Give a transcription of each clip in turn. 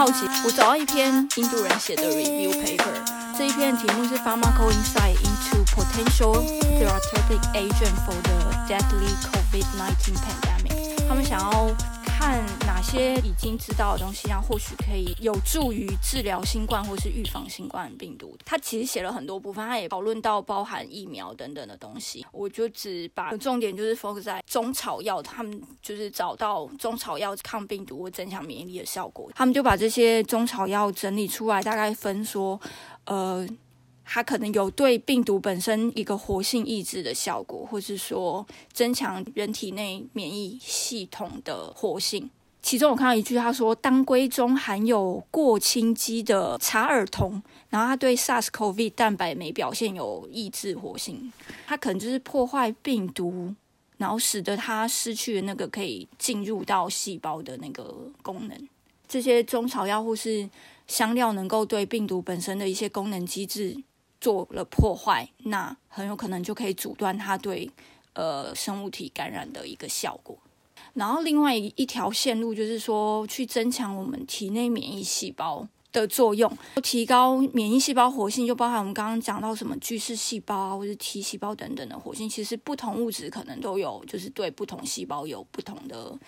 好奇，我找到一篇印度人写的 review paper，这一篇的题目是 Pharma going side into Potential Therapeutic Agent for the Deadly COVID-19 Pandemic。他们想要看哪些已经知道的东西，然后或许可以有助于治疗新冠或是预防新冠病毒。他其实写了很多部分，他也讨论到包含疫苗等等的东西。我就只把重点就是 focus 在中草药，他们就是找到中草药抗病毒或增强免疫力的效果。他们就把这些中草药整理出来，大概分说，呃。它可能有对病毒本身一个活性抑制的效果，或是说增强人体内免疫系统的活性。其中我看到一句，他说当归中含有过氢基的茶尔酮，然后它对 SARS-CoV 蛋白酶表现有抑制活性，它可能就是破坏病毒，然后使得它失去了那个可以进入到细胞的那个功能。这些中草药或是香料能够对病毒本身的一些功能机制。做了破坏，那很有可能就可以阻断它对呃生物体感染的一个效果。然后另外一一条线路就是说，去增强我们体内免疫细胞的作用，提高免疫细胞活性，就包含我们刚刚讲到什么巨噬细胞，或者 T 细胞等等的活性。其实不同物质可能都有，就是对不同细胞有不同的。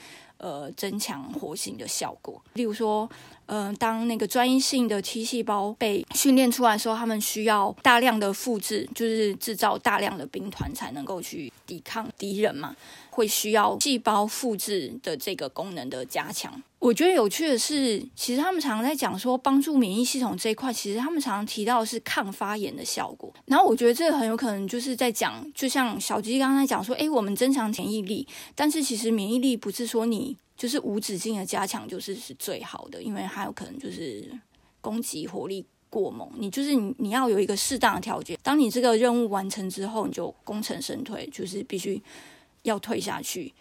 呃，增强活性的效果。例如说，呃，当那个专一性的 T 细胞被训练出来的时候，他们需要大量的复制，就是制造大量的兵团才能够去抵抗敌人嘛。会需要细胞复制的这个功能的加强。我觉得有趣的是，其实他们常常在讲说帮助免疫系统这一块，其实他们常常提到的是抗发炎的效果。然后我觉得这个很有可能就是在讲，就像小鸡刚才讲说，诶，我们增强免疫力，但是其实免疫力不是说你就是无止境的加强就是是最好的，因为还有可能就是攻击火力过猛。你就是你你要有一个适当的调节，当你这个任务完成之后，你就功成身退，就是必须。要退下去，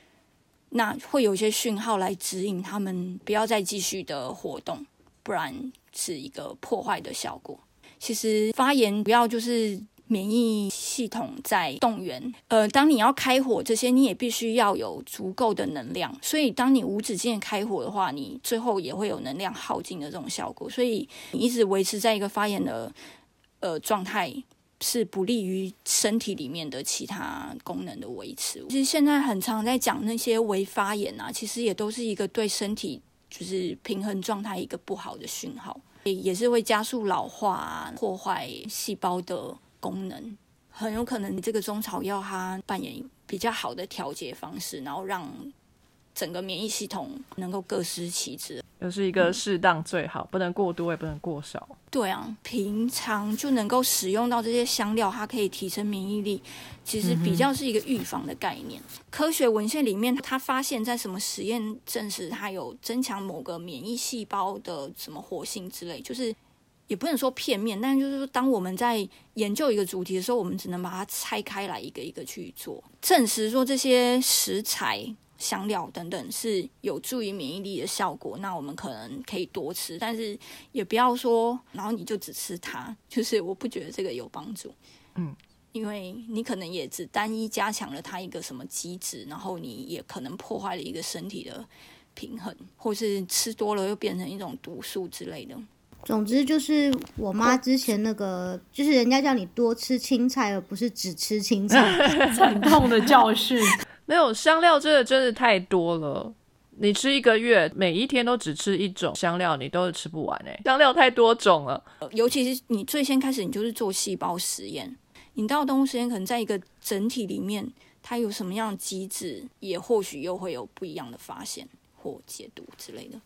那会有一些讯号来指引他们不要再继续的活动，不然是一个破坏的效果。其实发言不要就是免疫系统在动员，呃，当你要开火这些，你也必须要有足够的能量。所以当你无止境的开火的话，你最后也会有能量耗尽的这种效果。所以你一直维持在一个发炎的呃状态。是不利于身体里面的其他功能的维持。其实现在很常在讲那些微发炎啊，其实也都是一个对身体就是平衡状态一个不好的讯号，也也是会加速老化、破坏细胞的功能。很有可能你这个中草药它扮演比较好的调节方式，然后让整个免疫系统能够各司其职。就是一个适当最好，不能过多，也不能过少。对啊，平常就能够使用到这些香料，它可以提升免疫力。其实比较是一个预防的概念。科学文献里面，他发现，在什么实验证实它有增强某个免疫细胞的什么活性之类，就是也不能说片面，但就是说，当我们在研究一个主题的时候，我们只能把它拆开来一个一个去做，证实说这些食材。香料等等是有助于免疫力的效果，那我们可能可以多吃，但是也不要说，然后你就只吃它，就是我不觉得这个有帮助。嗯，因为你可能也只单一加强了它一个什么机制，然后你也可能破坏了一个身体的平衡，或是吃多了又变成一种毒素之类的。总之就是我妈之前那个，就是人家叫你多吃青菜，而不是只吃青菜，惨痛的教训。没有香料真的真的太多了，你吃一个月，每一天都只吃一种香料，你都是吃不完哎。香料太多种了，尤其是你最先开始，你就是做细胞实验，你到动物实验，可能在一个整体里面，它有什么样的机制，也或许又会有不一样的发现。或解读之类的，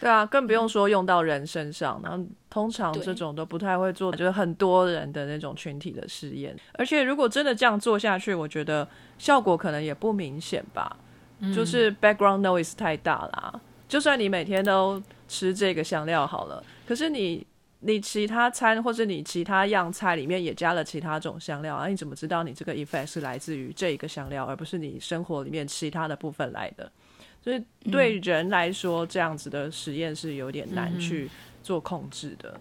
对啊，更不用说用到人身上。然后通常这种都不太会做，就是很多人的那种群体的试验。而且如果真的这样做下去，我觉得效果可能也不明显吧。就是 background noise 太大啦。就算你每天都吃这个香料好了，可是你你其他餐或者你其他样菜里面也加了其他种香料啊，你怎么知道你这个 effect 是来自于这一个香料，而不是你生活里面其他的部分来的？所以对人来说，这样子的实验是有点难去做控制的。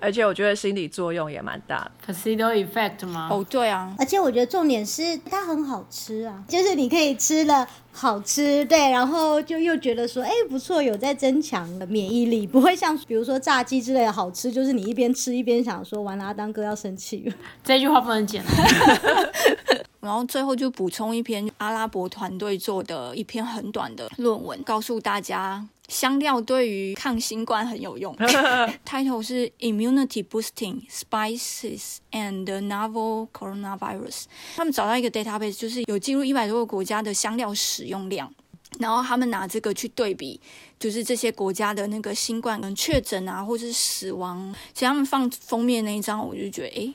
而且我觉得心理作用也蛮大的。placebo effect 吗？哦，对啊，而且我觉得重点是它很好吃啊，就是你可以吃了好吃，对，然后就又觉得说，哎，不错，有在增强免疫力，不会像比如说炸鸡之类的好吃，就是你一边吃一边想说，完了阿当哥要生气了。这句话不能剪。然后最后就补充一篇阿拉伯团队做的一篇很短的论文，告诉大家香料对于抗新冠很有用。Title 是 Immunity Boosting Spices and the Novel Coronavirus。他们找到一个 database，就是有记录一百多个国家的香料使用量，然后他们拿这个去对比，就是这些国家的那个新冠跟确诊啊，或者是死亡。其实他们放封面那一张，我就觉得诶。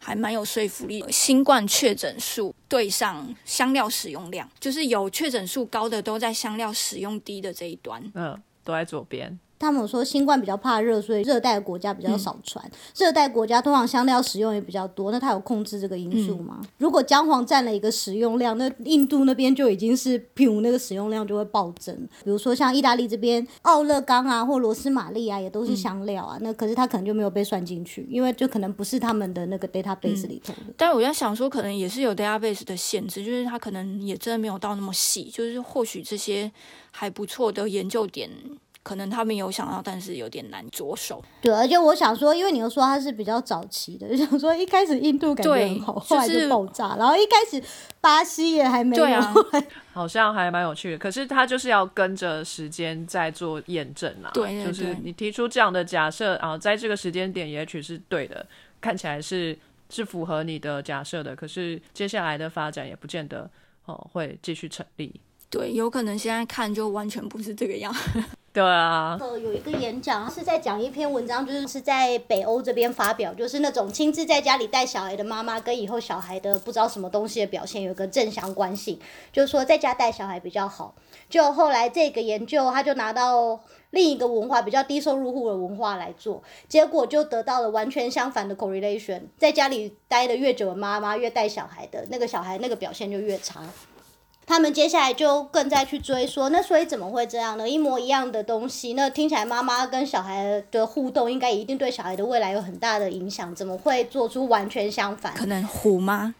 还蛮有说服力。新冠确诊数对上香料使用量，就是有确诊数高的都在香料使用低的这一端。嗯，都在左边。他们说新冠比较怕热，所以热带的国家比较少传。热带国家通常香料使用也比较多，那它有控制这个因素吗？如果姜黄占了一个使用量，那印度那边就已经是譬如，那个使用量就会暴增。比如说像意大利这边，奥勒冈啊或罗斯玛丽啊，也都是香料啊。那可是它可能就没有被算进去，因为就可能不是他们的那个 database 里头的。但我在想说，可能也是有 database 的限制，就是它可能也真的没有到那么细，就是或许这些还不错的研究点。可能他们有想到，但是有点难着手。对，而且我想说，因为你又说它是比较早期的，就想说一开始印度感觉很好，后来就爆炸，然后一开始巴西也还没有，好像还蛮有趣的。可是他就是要跟着时间在做验证啊，对，就是你提出这样的假设啊，在这个时间点也许是对的，看起来是是符合你的假设的，可是接下来的发展也不见得哦会继续成立。对，有可能现在看就完全不是这个样。对啊，呃，有一个演讲是在讲一篇文章，就是是在北欧这边发表，就是那种亲自在家里带小孩的妈妈跟以后小孩的不知道什么东西的表现有个正相关性，就是说在家带小孩比较好。就后来这个研究，他就拿到另一个文化比较低收入户的文化来做，结果就得到了完全相反的 correlation，在家里待的越久的妈妈越带小孩的那个小孩那个表现就越差。他们接下来就更再去追说，那所以怎么会这样呢？一模一样的东西，那听起来妈妈跟小孩的互动应该一定对小孩的未来有很大的影响，怎么会做出完全相反？可能虎妈？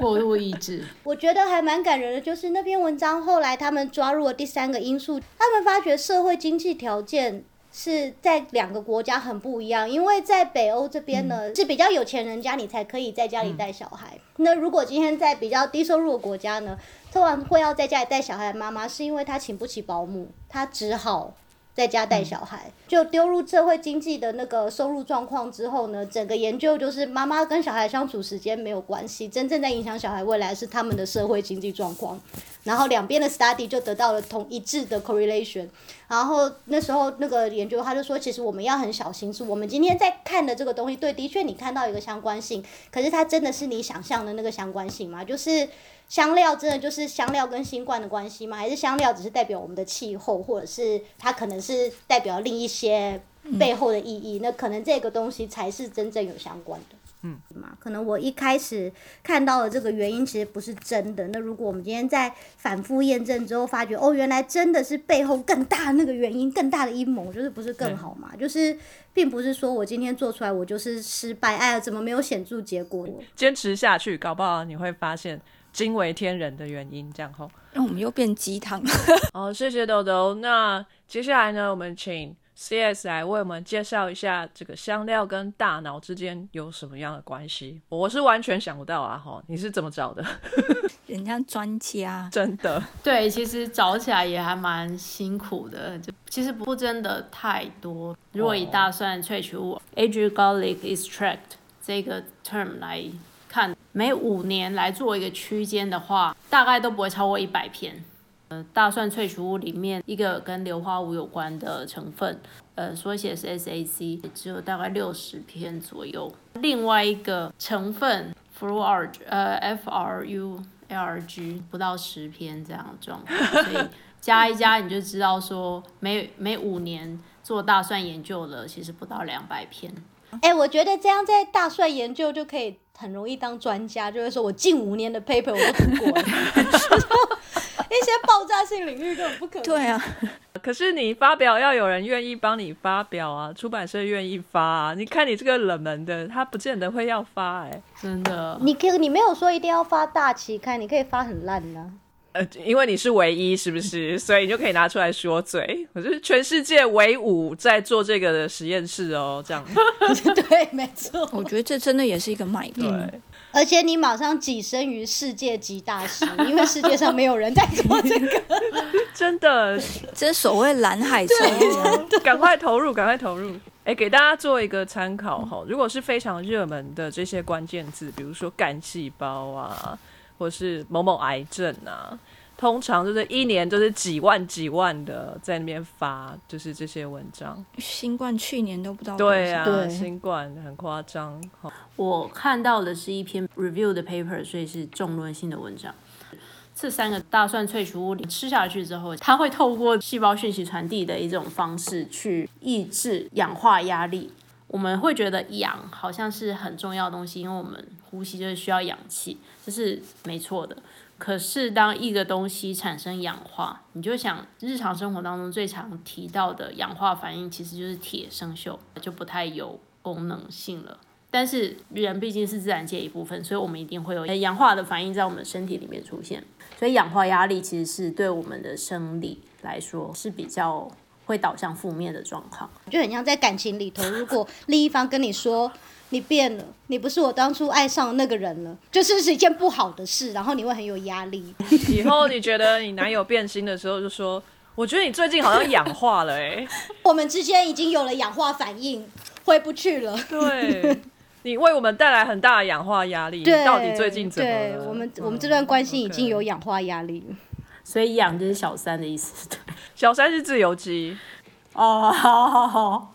过度抑制。我觉得还蛮感人的，就是那篇文章后来他们抓入了第三个因素，他们发觉社会经济条件。是在两个国家很不一样，因为在北欧这边呢是比较有钱人家，你才可以在家里带小孩。那如果今天在比较低收入的国家呢，突然会要在家里带小孩的妈妈，是因为她请不起保姆，她只好。在家带小孩，就丢入社会经济的那个收入状况之后呢，整个研究就是妈妈跟小孩相处时间没有关系，真正在影响小孩未来是他们的社会经济状况。然后两边的 study 就得到了同一致的 correlation。然后那时候那个研究他就说，其实我们要很小心，是我们今天在看的这个东西，对，的确你看到一个相关性，可是它真的是你想象的那个相关性吗？就是。香料真的就是香料跟新冠的关系吗？还是香料只是代表我们的气候，或者是它可能是代表另一些背后的意义？那可能这个东西才是真正有相关的。嗯，嘛，可能我一开始看到的这个原因其实不是真的。那如果我们今天在反复验证之后，发觉哦，原来真的是背后更大那个原因，更大的阴谋，就是不是更好嘛？就是并不是说我今天做出来我就是失败，哎呀，怎么没有显著结果？坚持下去，搞不好你会发现。惊为天人的原因，这样吼，那我们又变鸡汤了。好，谢谢豆豆。那接下来呢，我们请 CS 来为我们介绍一下这个香料跟大脑之间有什么样的关系。我是完全想不到啊！哈，你是怎么找的？人家专家，真的。对，其实找起来也还蛮辛苦的，就其实不真的太多。如果以大蒜萃取物 （Aged Garlic Extract） 这个 term 来。看每五年来做一个区间的话，大概都不会超过一百篇。呃，大蒜萃取物里面一个跟硫化物有关的成分，呃，缩写是 SAC，只有大概六十篇左右。另外一个成分 FRULG，呃，FRULG 不到十篇这样的状况，所以加一加你就知道说，每每五年做大蒜研究的其实不到两百篇。哎，我觉得这样在大蒜研究就可以。很容易当专家，就会说我近五年的 paper 我都读过了。一些爆炸性领域根本不可能。对啊，可是你发表要有人愿意帮你发表啊，出版社愿意发啊。你看你这个冷门的，他不见得会要发哎、真的。你可以你没有说一定要发大期刊，你可以发很烂的啊、呃，因为你是唯一，是不是？所以你就可以拿出来说嘴。我是全世界唯五在做这个的实验室哦，这样 对，没错。我觉得这真的也是一个卖点。对。而且你马上跻身于世界级大师，因为世界上没有人在做这个。真的，这所谓蓝海抽啊，赶快投入，赶快投入。哎，给大家做一个参考哈。如果是非常热门的这些关键字，比如说干细胞啊，或是某某癌症啊，通常就是一年就是几万几万的在那边发，就是这些文章。新冠去年都不知道对啊，对新冠很夸张。我看到的是一篇 review 的 paper，所以是重论性的文章。这三个大蒜萃取物吃下去之后，它会透过细胞讯息传递的一种方式去抑制氧化压力。我们会觉得氧好像是很重要的东西，因为我们呼吸就是需要氧气，这是没错的。可是当一个东西产生氧化，你就想日常生活当中最常提到的氧化反应，其实就是铁生锈，就不太有功能性了。但是人毕竟是自然界一部分，所以我们一定会有氧化的反应在我们身体里面出现。所以氧化压力其实是对我们的生理来说是比较会导向负面的状况。就很像在感情里头，如果另一方跟你说你变了，你不是我当初爱上的那个人了，就是是一件不好的事，然后你会很有压力。以后你觉得你男友变心的时候，就说：“我觉得你最近好像氧化了、欸，哎，我们之间已经有了氧化反应，回不去了。对你为我们带来很大的氧化压力，你对，到底最近怎么对了？我们嗯我们这段关系已经有氧化压力了。所以氧就是小三的意思。对 小三是自由基，哦，好好好，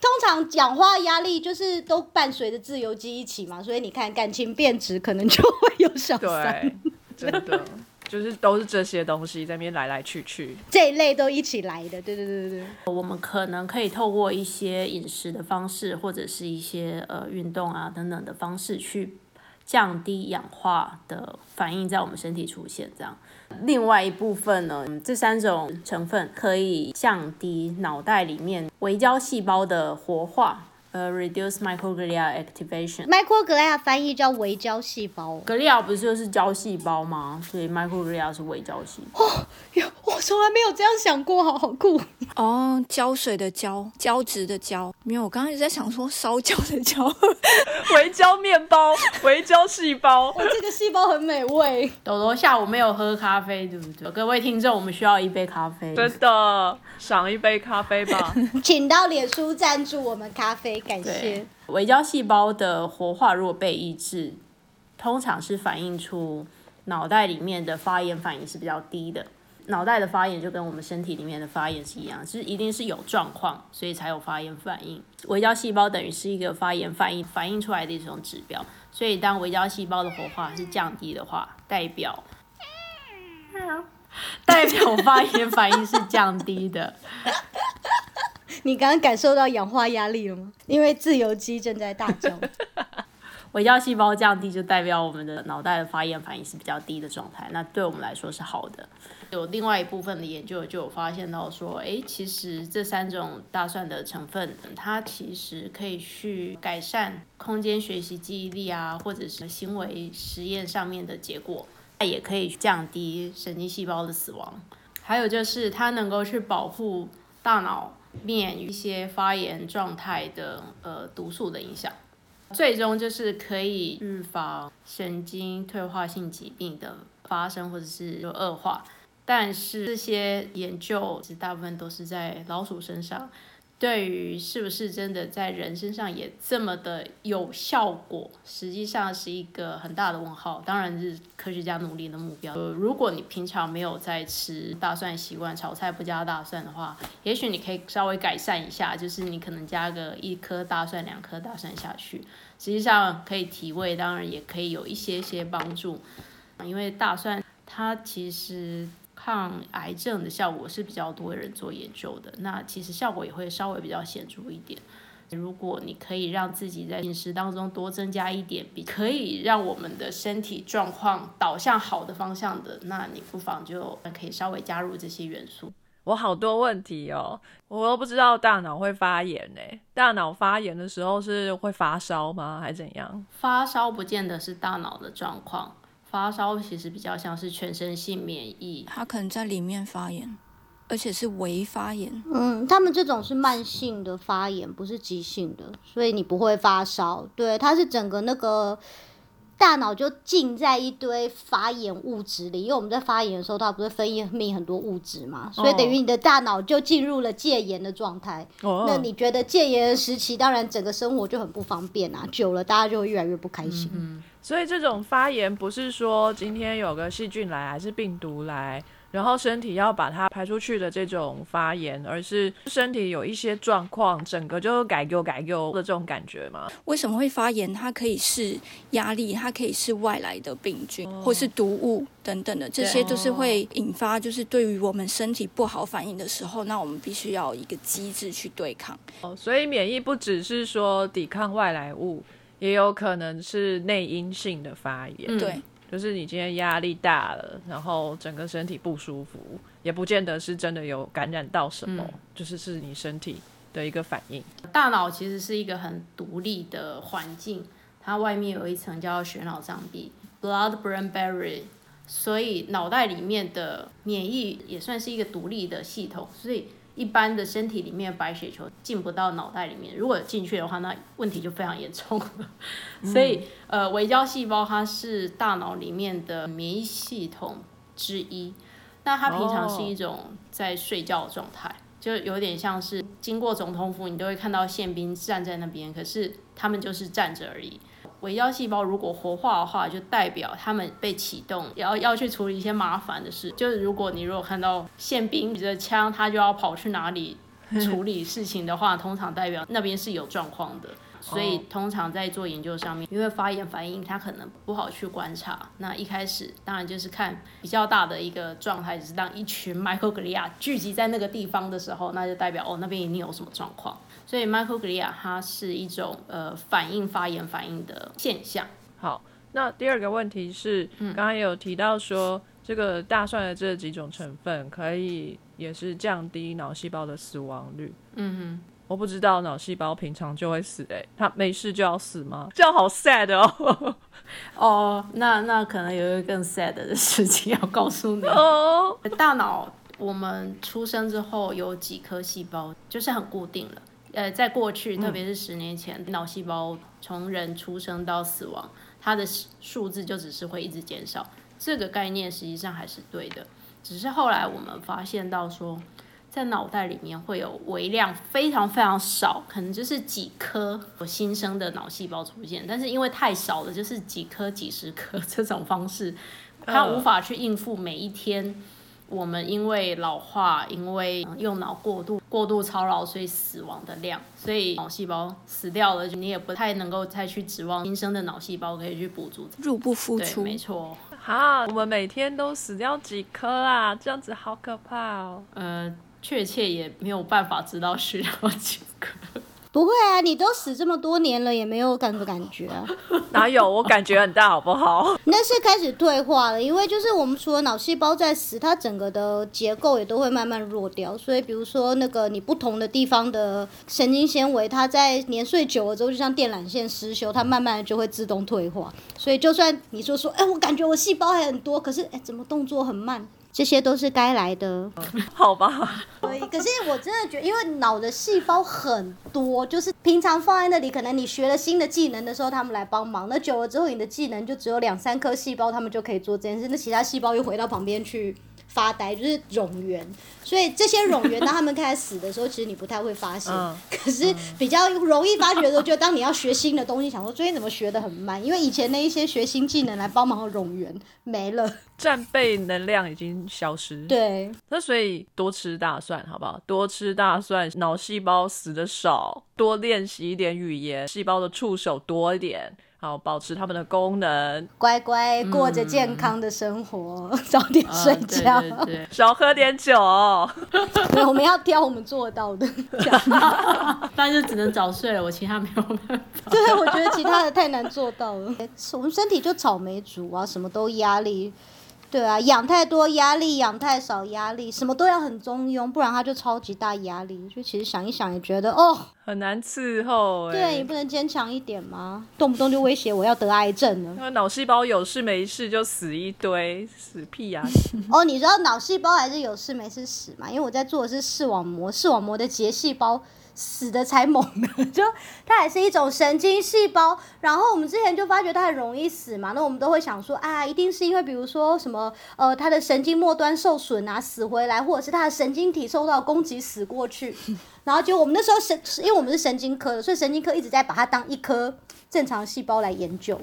通常氧化压力就是都伴随着自由基一起嘛，所以你看感情变质，可能就会有小三对，真的就是都是这些东西在那边来来去去。这一类都一起来的。对对对对对。我们可能可以透过一些饮食的方式，或者是一些呃运动啊等等的方式去降低氧化的反应在我们身体出现。这样，另外一部分呢，这三种成分可以降低脑袋里面微胶细胞的活化，呃，reduce microglia activation。microglia 翻译叫微胶细胞。格利亚不是就是胶细胞吗？所以 microglia 是微胶细胞。哟，我从来没有这样想过，好好酷。哦，胶水的胶，胶质的胶。没有，我刚刚一直在想说烧焦的焦。微胶面包、微胶细胞，我这个细胞很美味。豆豆下午没有喝咖啡，对不对？各位听众，我们需要一杯咖啡。真的赏一杯咖啡吧。请到脸书赞助我们咖啡，感谢对。，微胶细胞的活化如果被抑制，通常是反映出脑袋里面的发炎反应是比较低的。脑袋的发炎就跟我们身体里面的发炎是一样，就是一定是有状况，所以才有发炎反应。微胶细胞等于是一个发炎反应反映出来的一种指标，所以当微胶细胞的活化是降低的话，代表 代表发炎反应是降低的。你刚刚感受到氧化压力了吗？因为自由基正在大叫。微胶细胞降低，就代表我们的脑袋的发炎反应是比较低的状态，那对我们来说是好的。有另外一部分的研究就有发现到说，诶，其实这三种大蒜的成分，它其实可以去改善空间学习、记忆力啊，或者是行为实验上面的结果，它也可以降低神经细胞的死亡。还有就是它能够去保护大脑免于一些发炎状态的呃毒素的影响。最终就是可以预防神经退化性疾病的发生或者是有恶化，但是这些研究其实大部分都是在老鼠身上，对于是不是真的在人身上也这么的有效果，实际上是一个很大的问号。当然是科学家努力的目标。呃，如果你平常没有在吃大蒜习惯，炒菜不加大蒜的话，也许你可以稍微改善一下，就是你可能加个一颗大蒜、两颗大蒜下去，实际上可以提味，当然也可以有一些些帮助。因为大蒜它其实抗癌症的效果是比较多人做研究的，那其实效果也会稍微比较显著一点。如果你可以让自己在饮食当中多增加一点，比可以让我们的身体状况导向好的方向的，那你不妨就可以稍微加入这些元素。我好多问题哦，我都不知道大脑会发炎呢。大脑发炎的时候是会发烧吗，还是怎样？发烧不见得是大脑的状况，发烧其实比较像是全身性免疫，它可能在里面发炎，而且是微发炎。嗯，他们这种是慢性的发炎，不是急性的，所以你不会发烧。对，它是整个那个。大脑就浸在一堆发炎物质里，因为我们在发炎的时候，它不是分泌很多物质嘛，所以等于你的大脑就进入了戒严的状态。那你觉得戒严的时期，当然整个生活就很不方便啊，久了大家就会越来越不开心。嗯，所以这种发炎不是说今天有个细菌来，还是病毒来。然后身体要把它排出去的这种发炎，而是身体有一些状况，整个就改丢改丢的这种感觉吗？为什么会发炎？它可以是压力，它可以是外来的病菌，或是毒物等等的，这些都是会引发，就是对于我们身体不好反应的时候，那我们必须要一个机制去对抗。哦，所以免疫不只是说抵抗外来物，也有可能是内因性的发炎。对。就是你今天压力大了，然后整个身体不舒服，也不见得是真的有感染到什么，就是是你身体的一个反应。大脑其实是一个很独立的环境，它外面有一层叫血脑障壁 （blood-brain barrier），所以脑袋里面的免疫也算是一个独立的系统，所以。一般的身体里面白血球进不到脑袋里面，如果进去的话，那问题就非常严重了。所以，呃，微胶细胞它是大脑里面的免疫系统之一。那它平常是一种在睡觉的状态，就有点像是经过总统府，你都会看到宪兵站在那边，可是他们就是站着而已。微胶细胞如果活化的话，就代表他们被启动，要要去处理一些麻烦的事。就是如果你如果看到宪兵举着枪，他就要跑去哪里处理事情的话，通常代表那边是有状况的。所以通常在做研究上面，因为发炎反应它可能不好去观察。那一开始当然就是看比较大的一个状态，就是当一群 microglia 聚集在那个地方的时候，那就代表哦那边一定有什么状况。所以 microglia 它是一种呃反应发炎反应的现象。好，那第二个问题是，刚刚也有提到说，这个大蒜的这几种成分可以也是降低脑细胞的死亡率。嗯哼，我不知道脑细胞平常就会死，哎，它没事就要死吗？这样好 sad 哦。哦，那那可能有一个更 sad 的事情要告诉你哦。大脑我们出生之后有几颗细胞，就是很固定了。呃，在过去，特别是十年前，脑细胞从人出生到死亡，它的数字就只是会一直减少。这个概念实际上还是对的，只是后来我们发现到说，在脑袋里面会有微量非常非常少，可能就是几颗新生的脑细胞出现，但是因为太少了，就是几颗、几十颗 这种方式，它无法去应付每一天。我们因为老化，因为用脑过度、过度操劳，所以死亡的量，所以脑细胞死掉了，你也不太能够再去指望新生的脑细胞可以去补足，入不敷出。没错。好，我们每天都死掉几颗啊？这样子好可怕哦。呃，确切也没有办法知道需要几颗。不会啊，你都死这么多年了，也没有感不感觉啊？哪有？我感觉很大，好不好？那是开始退化了，因为就是我们除了脑细胞在死，它整个的结构也都会慢慢弱掉。所以，比如说那个你不同的地方的神经纤维，它在年岁久了之后，就像电缆线失修，它慢慢的就会自动退化。所以，就算你说说，哎，我感觉我细胞还很多，可是哎，怎么动作很慢？这些都是该来的，好吧？可以，可是我真的觉得，因为脑的细胞很多，就是平常放在那里，可能你学了新的技能的时候，他们来帮忙。那久了之后，你的技能就只有两三颗细胞，他们就可以做这件事。那其他细胞又回到旁边去。发呆就是冗员，所以这些冗员当他们开始死的时候，其实你不太会发现。可是比较容易发觉的时候，就当你要学新的东西，想说最近怎么学的很慢，因为以前那一些学新技能来帮忙的冗员没了，战备能量已经消失。对，那所以多吃大蒜好不好？多吃大蒜，脑细胞死的少；多练习一点语言，细胞的触手多一点。好保持它们的功能，乖乖过着健康的生活，早点睡觉，对对对，少喝点酒。对，我们要挑我们做到的，但是只能早睡了，我其他没有办法。对，我觉得其他的太难做到了。我们身体就草莓族啊，什么都压力。对啊，养太多压力，养太少压力，什么都要很中庸，不然他就超级大压力。就其实想一想也觉得哦，很难伺候。对，你不能坚强一点吗？动不动就威胁我要得癌症了。因为脑细胞有事没事就死一堆，死屁呀！哦，你知道脑细胞还是有事没事死吗？因为我在做的是视网膜，视网膜的结细胞。死的才猛呢，就它也是一种神经细胞。然后我们之前就发觉它很容易死嘛，那我们都会想说啊，一定是因为比如说什么呃，它的神经末端受损啊，死回来，或者是它的神经体受到攻击死过去。然后就我们那时候神，因为我们是神经科的，所以神经科一直在把它当一颗正常细胞来研究。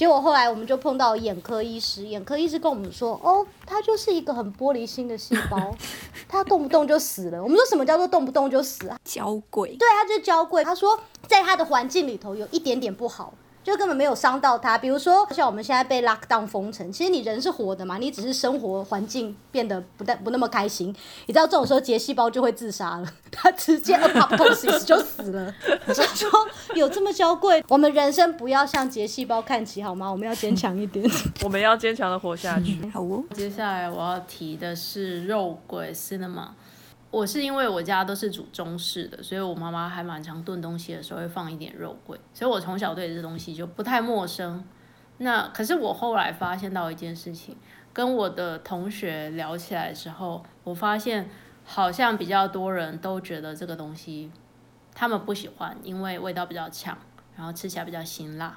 结果后来我们就碰到眼科医师，眼科医师跟我们说，哦，他就是一个很玻璃心的细胞，他动不动就死了。我们说什么叫做动不动就死啊？娇贵。对，他就是娇贵。他说，在他的环境里头有一点点不好。就根本没有伤到他，比如说像我们现在被 lock down 封城，其实你人是活的嘛，你只是生活环境变得不但不那么开心，你知道这种时候结细胞就会自杀了，它直接 apoptosis 就死了。所以说有这么娇贵，我们人生不要向结细胞看齐好吗？我们要坚强一点，我们要坚强的活下去。好哦，接下来我要提的是肉桂 cinema。我是因为我家都是煮中式的，所以我妈妈还蛮常炖东西的时候会放一点肉桂，所以我从小对这东西就不太陌生。那可是我后来发现到一件事情，跟我的同学聊起来的时候，我发现好像比较多人都觉得这个东西他们不喜欢，因为味道比较呛，然后吃起来比较辛辣。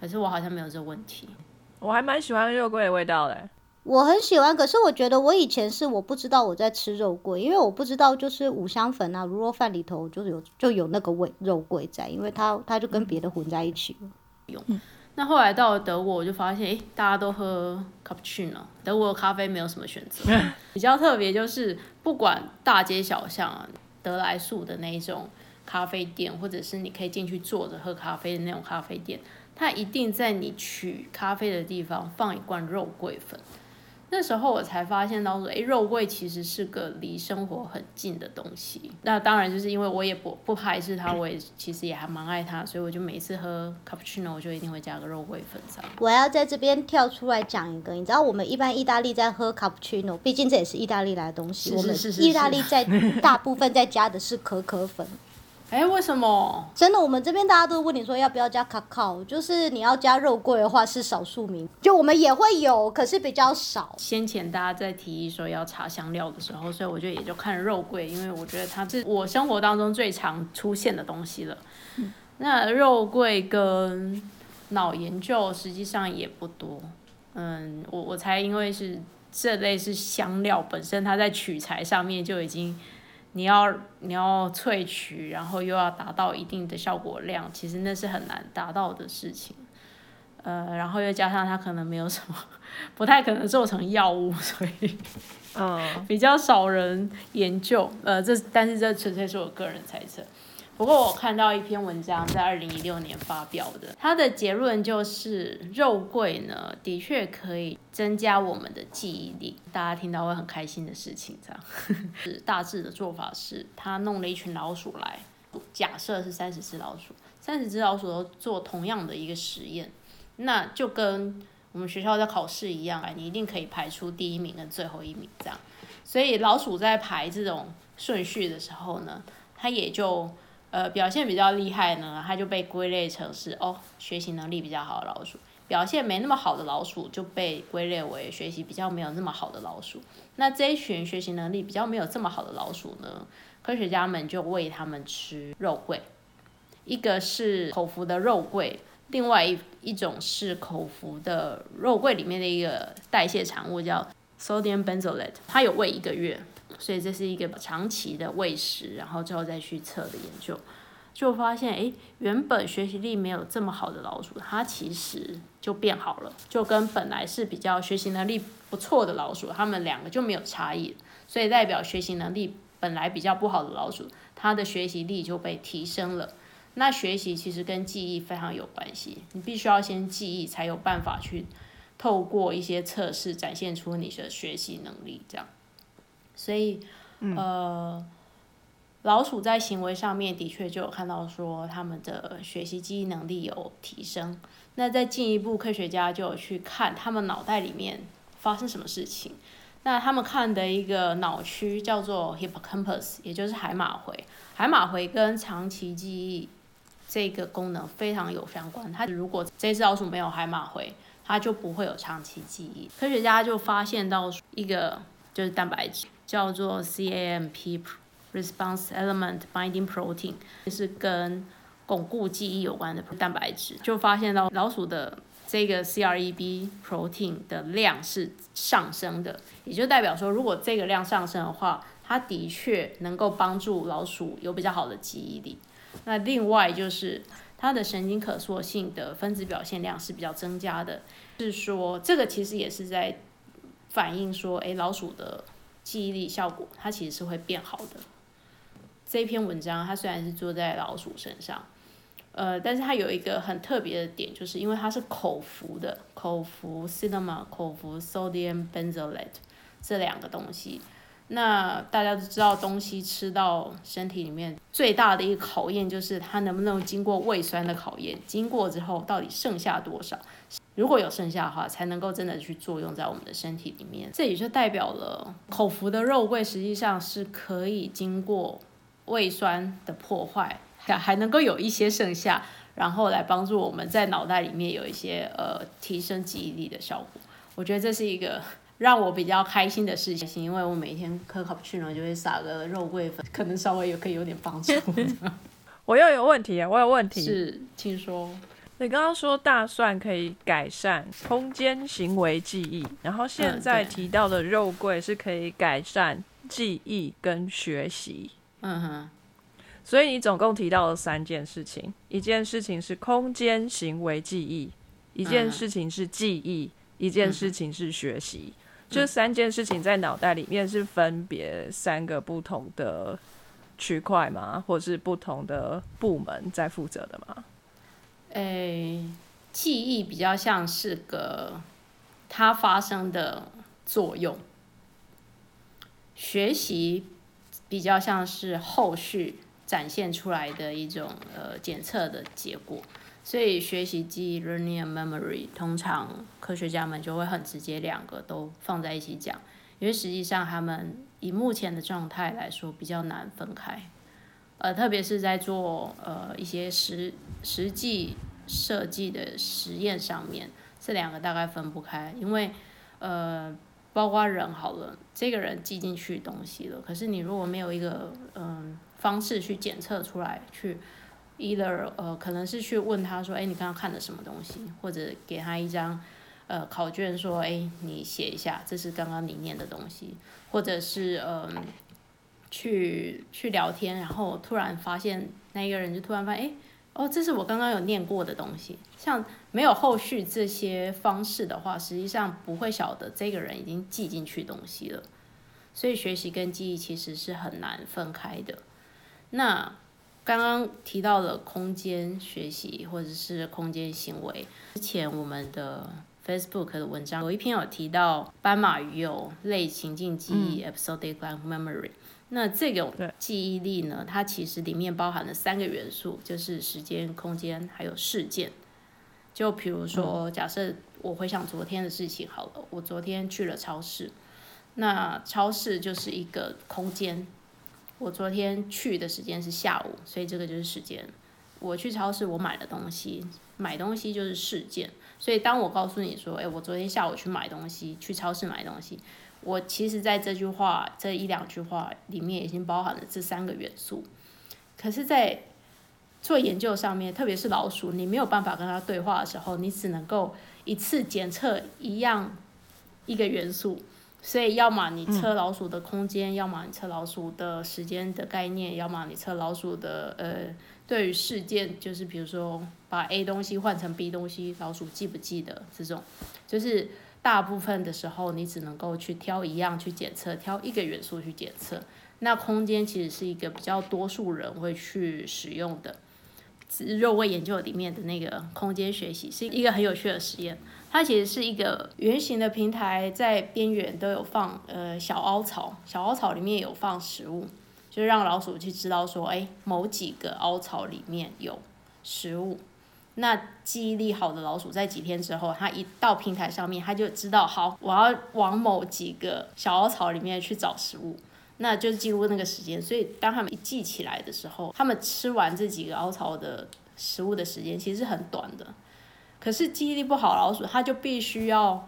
可是我好像没有这个问题，我还蛮喜欢肉桂的味道嘞。我很喜欢，可是我觉得我以前是我不知道我在吃肉桂，因为我不知道就是五香粉啊、卤肉饭里头就有就有那个味肉桂在，因为它它就跟别的混在一起了。用。那后来到了德国，我就发现，哎，大家都喝 cappuccino，德国咖啡没有什么选择。比较特别就是，不管大街小巷啊，德莱素的那一种咖啡店，或者是你可以进去坐着喝咖啡的那种咖啡店，它一定在你取咖啡的地方放一罐肉桂粉。那时候我才发现到说，哎，肉桂其实是个离生活很近的东西。那当然就是因为我也不不排斥它，我也其实也还蛮爱它，所以我就每次喝 cappuccino 我就一定会加个肉桂粉上。我要在这边跳出来讲一个，你知道我们一般意大利在喝 cappuccino，毕竟这也是意大利来的东西，我们意大利在 大部分在加的是可可粉。哎，为什么？真的，我们这边大家都问你说要不要加卡卡，就是你要加肉桂的话是少数民，就我们也会有，可是比较少。先前大家在提议说要查香料的时候，所以我觉得也就看肉桂，因为我觉得它是我生活当中最常出现的东西了。那肉桂跟脑研究实际上也不多，嗯，我我猜因为是这类是香料本身，它在取材上面就已经。你要你要萃取，然后又要达到一定的效果量，其实那是很难达到的事情。呃，然后又加上它可能没有什么，不太可能做成药物，所以，嗯，比较少人研究。呃，这但是这纯粹是我个人猜测。不过我看到一篇文章在二零一六年发表的，它的结论就是肉桂呢，的确可以增加我们的记忆力，大家听到会很开心的事情。这样，是大致的做法是，他弄了一群老鼠来，假设是三十只老鼠，三十只老鼠都做同样的一个实验，那就跟我们学校在考试一样啊，你一定可以排出第一名跟最后一名这样。所以老鼠在排这种顺序的时候呢，它也就。呃，表现比较厉害呢，它就被归类成是哦，学习能力比较好的老鼠；表现没那么好的老鼠就被归类为学习比较没有那么好的老鼠。那这一群学习能力比较没有这么好的老鼠呢，科学家们就喂他们吃肉桂，一个是口服的肉桂，另外一一种是口服的肉桂里面的一个代谢产物叫 sodium benzoate，它有喂一个月。所以这是一个长期的喂食，然后之后再去测的研究，就发现，哎，原本学习力没有这么好的老鼠，它其实就变好了，就跟本来是比较学习能力不错的老鼠，它们两个就没有差异，所以代表学习能力本来比较不好的老鼠，它的学习力就被提升了。那学习其实跟记忆非常有关系，你必须要先记忆，才有办法去透过一些测试展现出你的学习能力。这样，所以呃，老鼠在行为上面的确就有看到说他们的学习记忆能力有提升。那再进一步，科学家就有去看他们脑袋里面发生什么事情。那他们看的一个脑区叫做 hippocampus，也就是海马回。海马回跟长期记忆这个功能非常有相关。它如果这只老鼠没有海马回，它就不会有长期记忆。科学家就发现到一个就是蛋白质叫做 CAMP response element binding protein，是跟巩固记忆有关的蛋白质，就发现到老鼠的。这个 CREB protein 的量是上升的，也就代表说，如果这个量上升的话，它的确能够帮助老鼠有比较好的记忆力。那另外就是它的神经可塑性的分子表现量是比较增加的，是说这个其实也是在反映说，哎，老鼠的记忆力效果它其实是会变好的。这篇文章它虽然是做在老鼠身上。呃，但是它有一个很特别的点，就是因为它是口服的，口服 cinema，口服 sodium benzoate 这两个东西。那大家都知道，东西吃到身体里面最大的一个考验，就是它能不能经过胃酸的考验。经过之后，到底剩下多少？如果有剩下的话，才能够真的去作用在我们的身体里面。这也就代表了口服的肉桂实际上是可以经过胃酸的破坏。还能够有一些剩下，然后来帮助我们在脑袋里面有一些呃提升记忆力的效果。我觉得这是一个让我比较开心的事情，因为我每天喝咖啡呢就会撒个肉桂粉，可能稍微也可以有点帮助。我又有问题，我有问题。是，请说。你刚刚说大蒜可以改善空间行为记忆，然后现在提到的肉桂是可以改善记忆跟学习。嗯哼。所以你总共提到了三件事情，一件事情是空间行为记忆，一件事情是记忆，一件事情是学习。这三件事情在脑袋里面是分别三个不同的区块吗？或是不同的部门在负责的吗？诶，记忆比较像是个它发生的作用，学习比较像是后续。展现出来的一种呃检测的结果，所以学习记忆 （learning and memory） 通常科学家们就会很直接两个都放在一起讲，因为实际上他们以目前的状态来说比较难分开，呃，特别是在做呃一些实实际设计的实验上面，这两个大概分不开，因为呃包括人好了，这个人记进去东西了，可是你如果没有一个嗯。方式去检测出来，去 either 呃，可能是去问他说，哎，你刚刚看的什么东西，或者给他一张呃考卷，说，哎，你写一下，这是刚刚你念的东西，或者是嗯，去去聊天，然后突然发现那一个人就突然发现，哎，哦，这是我刚刚有念过的东西，像没有后续这些方式的话，实际上不会晓得这个人已经记进去东西了，所以学习跟记忆其实是很难分开的。那刚刚提到了空间学习或者是空间行为，之前我们的 Facebook 的文章有一篇有提到斑马鱼有类情境记忆 （episodic memory）。那这种记忆力呢，它其实里面包含了三个元素，就是时间、空间还有事件。就比如说，假设我回想昨天的事情好了，我昨天去了超市，那超市就是一个空间。我昨天去的时间是下午，所以这个就是时间。我去超市，我买了东西，买东西就是事件。所以当我告诉你说，哎，我昨天下午去买东西，去超市买东西，我其实在这句话这一两句话里面已经包含了这三个元素。可是，在做研究上面，特别是老鼠，你没有办法跟它对话的时候，你只能够一次检测一样一个元素。所以，要么你测老鼠的空间，要么你测老鼠的时间的概念，要么你测老鼠的呃，对于事件，就是比如说把 A 东西换成 B 东西，老鼠记不记得这种，就是大部分的时候你只能够去挑一样去检测，挑一个元素去检测。那空间其实是一个比较多数人会去使用的，肉味研究里面的那个空间学习，是一个很有趣的实验。它其实是一个圆形的平台，在边缘都有放呃小凹槽，小凹槽里面有放食物，就是让老鼠去知道说，哎，某几个凹槽里面有食物。那记忆力好的老鼠，在几天之后，它一到平台上面，它就知道，好，我要往某几个小凹槽里面去找食物，那就是记录那个时间。所以当他们一记起来的时候，他们吃完这几个凹槽的食物的时间其实是很短的。可是记忆力不好老鼠，它就必须要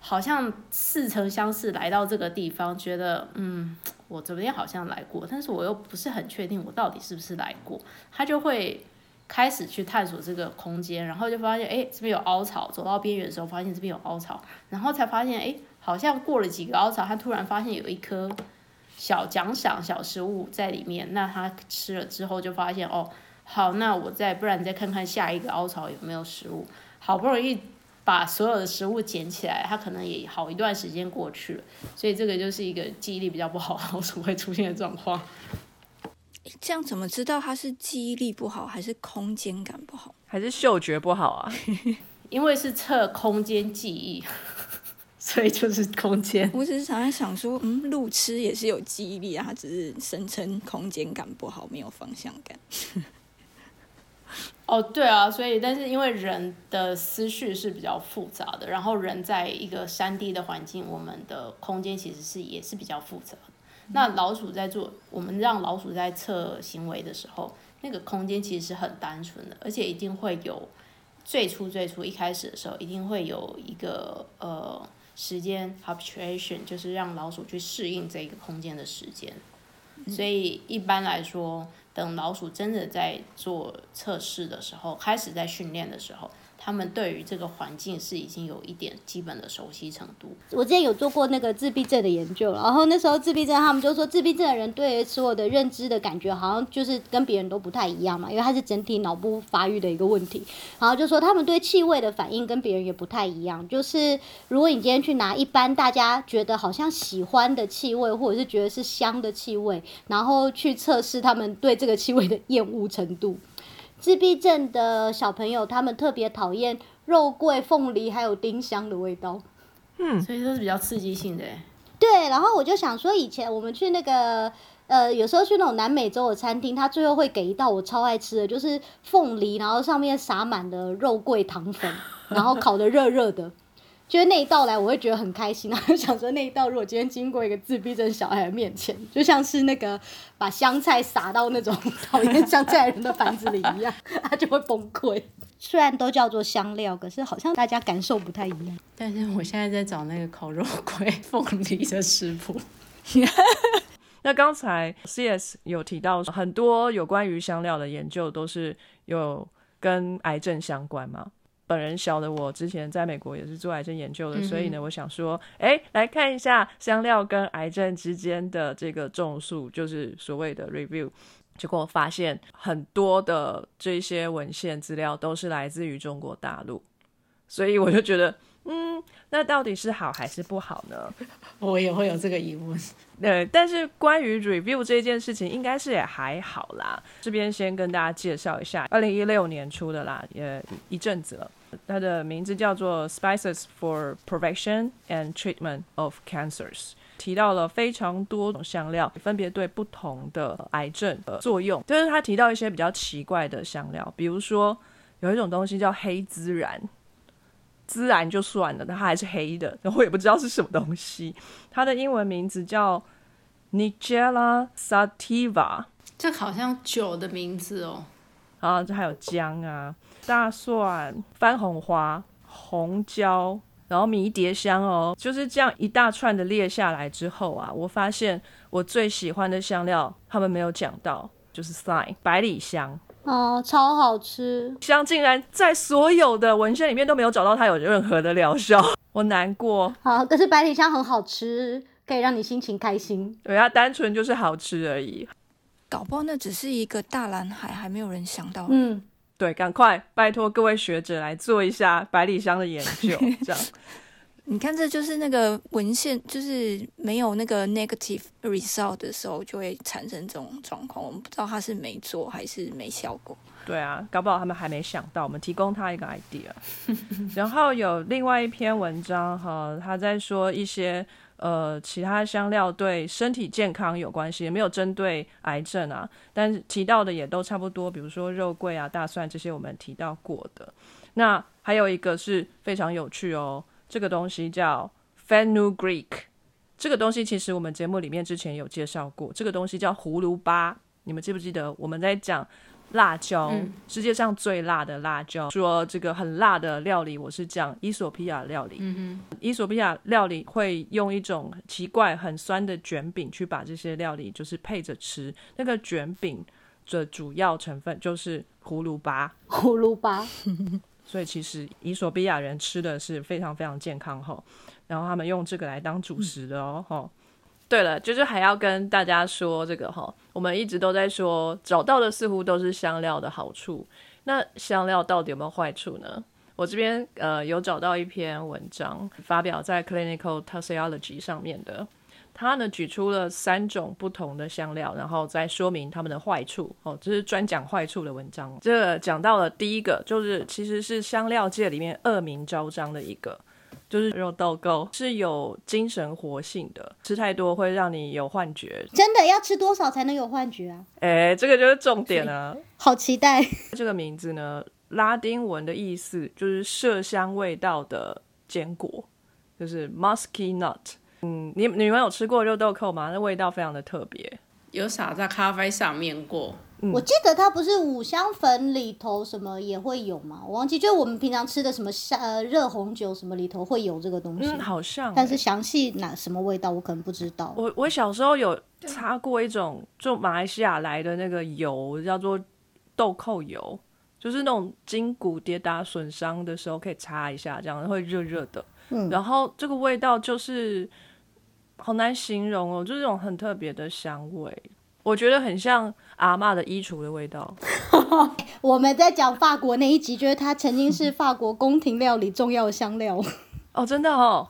好像似曾相识来到这个地方，觉得嗯，我昨天好像来过，但是我又不是很确定我到底是不是来过，它就会。开始去探索这个空间，然后就发现，哎，这边有凹槽。走到边缘的时候，发现这边有凹槽，然后才发现，哎，好像过了几个凹槽，它突然发现有一颗小奖赏、小食物在里面。那它吃了之后，就发现，哦，好，那我再不然再看看下一个凹槽有没有食物。好不容易把所有的食物捡起来，它可能也好一段时间过去了。所以这个就是一个记忆力比较不好老鼠会出现的状况。这样怎么知道他是记忆力不好，还是空间感不好，还是嗅觉不好啊？因为是测空间记忆，所以就是空间。我只是常常想说，嗯，路痴也是有记忆力啊，他只是声称空间感不好，没有方向感。哦，对啊，所以但是因为人的思绪是比较复杂的，然后人在一个山地的环境，我们的空间其实是也是比较复杂。那老鼠在做，我们让老鼠在测行为的时候，那个空间其实是很单纯的，而且一定会有最初最初一开始的时候，一定会有一个呃时间 habituation，就是让老鼠去适应这个空间的时间。所以一般来说，等老鼠真的在做测试的时候，开始在训练的时候。他们对于这个环境是已经有一点基本的熟悉程度。我之前有做过那个自闭症的研究，然后那时候自闭症他们就说，自闭症的人对所有的认知的感觉好像就是跟别人都不太一样嘛，因为它是整体脑部发育的一个问题。然后就说他们对气味的反应跟别人也不太一样，就是如果你今天去拿一般大家觉得好像喜欢的气味，或者是觉得是香的气味，然后去测试他们对这个气味的厌恶程度。自闭症的小朋友，他们特别讨厌肉桂、凤梨还有丁香的味道。嗯，所以都是比较刺激性的。对，然后我就想说，以前我们去那个呃，有时候去那种南美洲的餐厅，他最后会给一道我超爱吃的，就是凤梨，然后上面撒满了肉桂糖粉，然后烤的热热的。就是那一道来，我会觉得很开心然后 想说那一道，如果今天经过一个自闭症小孩的面前，就像是那个把香菜撒到那种讨厌香菜人的盘子里一样，他就会崩溃。虽然都叫做香料，可是好像大家感受不太一样。但是我现在在找那个烤肉桂凤梨的食谱。那刚才 C.S 有提到很多有关于香料的研究都是有跟癌症相关吗？本人小的我之前在美国也是做癌症研究的，所以呢，我想说，哎，来看一下香料跟癌症之间的这个种数，就是所谓的 review。结果发现很多的这些文献资料都是来自于中国大陆，所以我就觉得。嗯，那到底是好还是不好呢？我也会有这个疑问。对，但是关于 review 这件事情，应该是也还好啦。这边先跟大家介绍一下，二零一六年出的啦，也一阵子了。它的名字叫做 Spices for Prevention and Treatment of Cancers，提到了非常多种香料，分别对不同的癌症的作用。就是他提到一些比较奇怪的香料，比如说有一种东西叫黑孜然。孜然就算了，但它还是黑的，然后我也不知道是什么东西。它的英文名字叫 Nigella sativa，这好像酒的名字哦。然后这还有姜啊、大蒜、番红花、红椒，然后迷迭香哦，就是这样一大串的列下来之后啊，我发现我最喜欢的香料他们没有讲到，就是 sign 百里香。哦，超好吃！香竟然在所有的文献里面都没有找到它有任何的疗效，我难过。好，可是百里香很好吃，可以让你心情开心。对，它单纯就是好吃而已。搞不好那只是一个大蓝海，还没有人想到。嗯，对，赶快拜托各位学者来做一下百里香的研究，这样。你看，这就是那个文献，就是没有那个 negative result 的时候，就会产生这种状况。我们不知道他是没做还是没效果。对啊，搞不好他们还没想到，我们提供他一个 idea。然后有另外一篇文章哈，他在说一些呃其他香料对身体健康有关系，也没有针对癌症啊，但是提到的也都差不多，比如说肉桂啊、大蒜这些我们提到过的。那还有一个是非常有趣哦。这个东西叫 fenugreek，这个东西其实我们节目里面之前有介绍过。这个东西叫葫芦巴，你们记不记得我们在讲辣椒，世界上最辣的辣椒，说这个很辣的料理，我是讲伊索比亚料理。嗯伊索比亚料理会用一种奇怪很酸的卷饼去把这些料理就是配着吃，那个卷饼的主要成分就是葫芦巴。葫芦巴。所以其实伊索比亚人吃的是非常非常健康哈，然后他们用这个来当主食的哦哈。对了，就是还要跟大家说这个哈，我们一直都在说找到的似乎都是香料的好处，那香料到底有没有坏处呢？我这边呃有找到一篇文章发表在 Clinical Toxicology 上面的。他呢举出了三种不同的香料，然后再说明它们的坏处。哦，这是专讲坏处的文章。这讲到了第一个，就是其实是香料界里面恶名昭彰的一个，就是肉豆蔻是有精神活性的，吃太多会让你有幻觉。真的要吃多少才能有幻觉啊？哎，这个就是重点啊！好期待。这个名字呢，拉丁文的意思就是麝香味道的坚果，就是 musky nut。嗯，你你们有吃过肉豆蔻吗？那味道非常的特别，有撒在咖啡上面过。我记得它不是五香粉里头什么也会有吗？我忘记，就是我们平常吃的什么呃热红酒什么里头会有这个东西。嗯，好像。但是详细哪什么味道我可能不知道。我我小时候有擦过一种，就马来西亚来的那个油，叫做豆蔻油，就是那种筋骨跌打损伤的时候可以擦一下，这样会热热的。嗯，然后这个味道就是。好难形容哦，就是这种很特别的香味，我觉得很像阿妈的衣橱的味道。我们在讲法国那一集，觉得它曾经是法国宫廷料理重要的香料。哦，真的哦，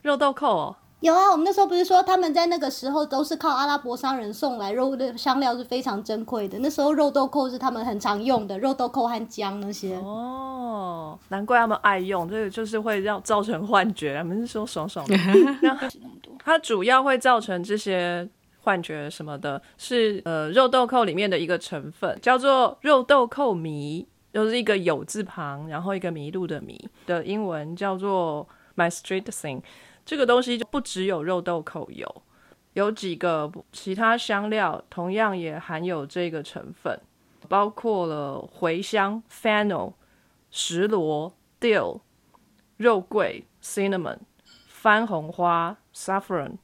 肉豆蔻哦。有啊，我们那时候不是说他们在那个时候都是靠阿拉伯商人送来肉的香料是非常珍贵的。那时候肉豆蔻是他们很常用的，肉豆蔻和姜那些。哦，难怪他们爱用，这个就是会让造成幻觉。他们是说爽爽的。它主要会造成这些幻觉什么的，是呃肉豆蔻里面的一个成分，叫做肉豆蔻醚，就是一个有字旁，然后一个麋鹿的麋的英文叫做 my street thing。这个东西就不只有肉豆蔻有，有几个其他香料同样也含有这个成分，包括了茴香 （fennel）、石螺 （dill）、肉桂 （cinnamon）、番红花 （saffron），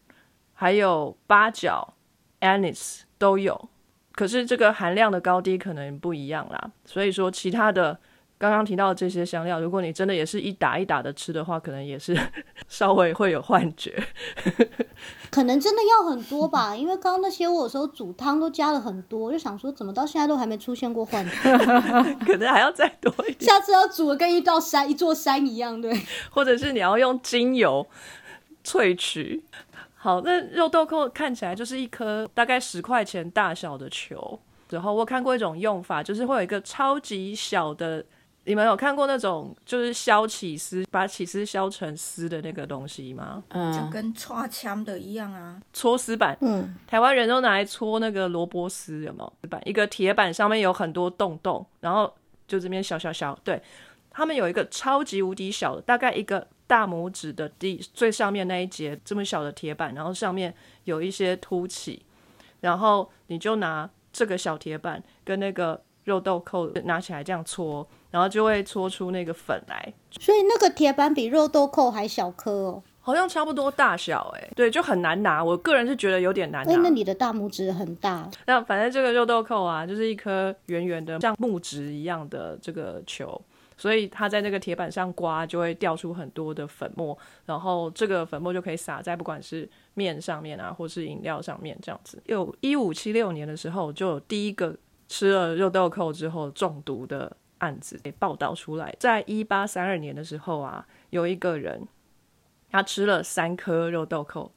还有八角 （anise） 都有。可是这个含量的高低可能不一样啦，所以说其他的。刚刚提到的这些香料，如果你真的也是一打一打的吃的话，可能也是 稍微会有幻觉。可能真的要很多吧，因为刚刚那些我有时候煮汤都加了很多，就想说怎么到现在都还没出现过幻觉。可能还要再多一点。下次要煮的跟一道山、一座山一样，对。或者是你要用精油萃取。好，那肉豆蔻看起来就是一颗大概十块钱大小的球。然后我看过一种用法，就是会有一个超级小的。你们有看过那种就是削起司，把起司削成丝的那个东西吗？嗯，就跟搓枪的一样啊，搓丝板。嗯，台湾人都拿来搓那个萝卜丝，有没有？板一个铁板上面有很多洞洞，然后就这边削削削。对，他们有一个超级无敌小的，大概一个大拇指的第最上面那一节这么小的铁板，然后上面有一些凸起，然后你就拿这个小铁板跟那个肉豆蔻拿起来这样搓。然后就会搓出那个粉来，所以那个铁板比肉豆蔻还小颗哦，好像差不多大小哎，对，就很难拿。我个人是觉得有点难拿。那你的大拇指很大。那反正这个肉豆蔻啊，就是一颗圆圆的像木质一样的这个球，所以它在那个铁板上刮就会掉出很多的粉末，然后这个粉末就可以撒在不管是面上面啊，或是饮料上面这样子。有一五七六年的时候，就有第一个吃了肉豆蔻之后中毒的。案子被报道出来，在一八三二年的时候啊，有一个人，他吃了三颗肉豆蔻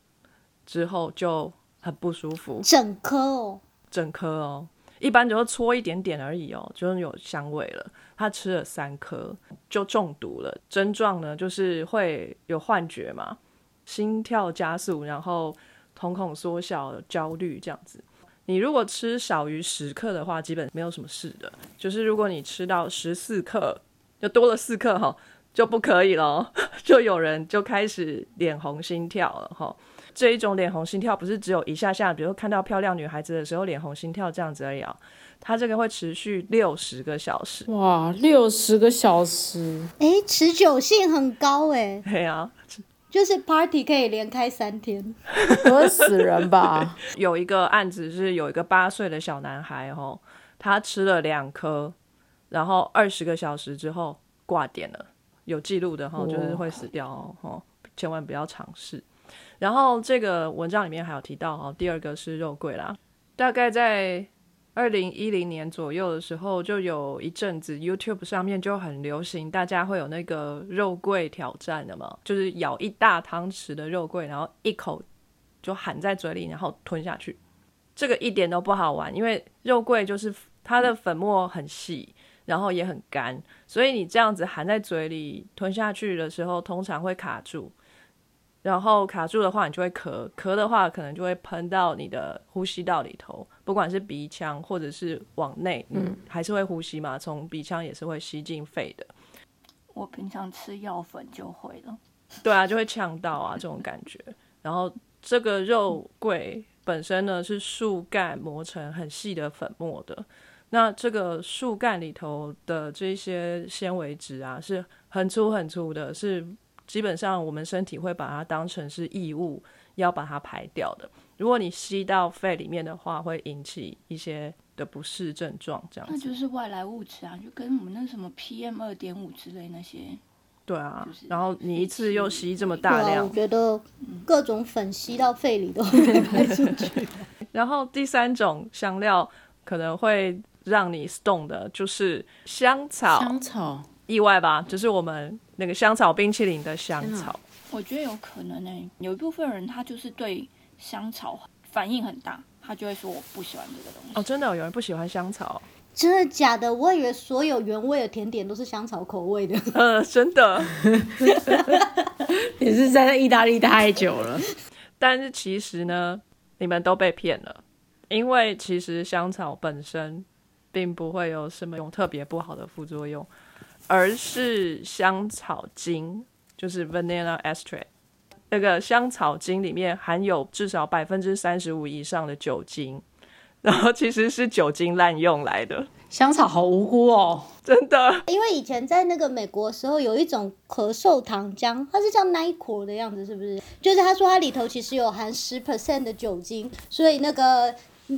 之后就很不舒服，整颗哦，整颗哦，一般就是搓一点点而已哦，就是有香味了。他吃了三颗就中毒了，症状呢就是会有幻觉嘛，心跳加速，然后瞳孔缩小、焦虑这样子。你如果吃少于十克的话，基本没有什么事的。就是如果你吃到十四克，就多了四克哈，就不可以了，就有人就开始脸红心跳了哈。这一种脸红心跳不是只有一下下，比如看到漂亮女孩子的时候脸红心跳这样子而已啊，它这个会持续六十个小时。哇，六十个小时，哎，持久性很高哎。对啊。就是 party 可以连开三天，不会死人吧？有一个案子是有一个八岁的小男孩哦，他吃了两颗，然后二十个小时之后挂点了，有记录的哈，就是会死掉哦，千万不要尝试。然后这个文章里面还有提到哈，第二个是肉桂啦，大概在。二零一零年左右的时候，就有一阵子 YouTube 上面就很流行，大家会有那个肉桂挑战的嘛，就是咬一大汤匙的肉桂，然后一口就含在嘴里，然后吞下去。这个一点都不好玩，因为肉桂就是它的粉末很细，然后也很干，所以你这样子含在嘴里吞下去的时候，通常会卡住。然后卡住的话，你就会咳，咳的话可能就会喷到你的呼吸道里头，不管是鼻腔或者是往内，嗯，还是会呼吸嘛，从鼻腔也是会吸进肺的。我平常吃药粉就会了。对啊，就会呛到啊，这种感觉。然后这个肉桂本身呢是树干磨成很细的粉末的，那这个树干里头的这些纤维质啊是很粗很粗的，是。基本上，我们身体会把它当成是异物，要把它排掉的。如果你吸到肺里面的话，会引起一些的不适症状。这样，那就是外来物质啊，就跟我们那什么 PM 二点五之类那些。对啊，然后你一次又吸这么大量，我觉得各种粉吸到肺里都会排出去。然后第三种香料可能会让你 stone 的，就是香草。香草。意外吧，就是我们那个香草冰淇淋的香草。我觉得有可能呢，有一部分人他就是对香草反应很大，他就会说我不喜欢这个东西。哦，真的有人不喜欢香草？真的假的？我以为所有原味的甜点都是香草口味的。呃，真的。你是在意大利太久了。但是其实呢，你们都被骗了，因为其实香草本身并不会有什么用特别不好的副作用。而是香草精，就是 vanilla extract，那个香草精里面含有至少百分之三十五以上的酒精，然后其实是酒精滥用来的。香草好无辜哦，真的。因为以前在那个美国的时候，有一种咳嗽糖浆，它是叫 Nyquil 的样子，是不是？就是他说它里头其实有含十 percent 的酒精，所以那个。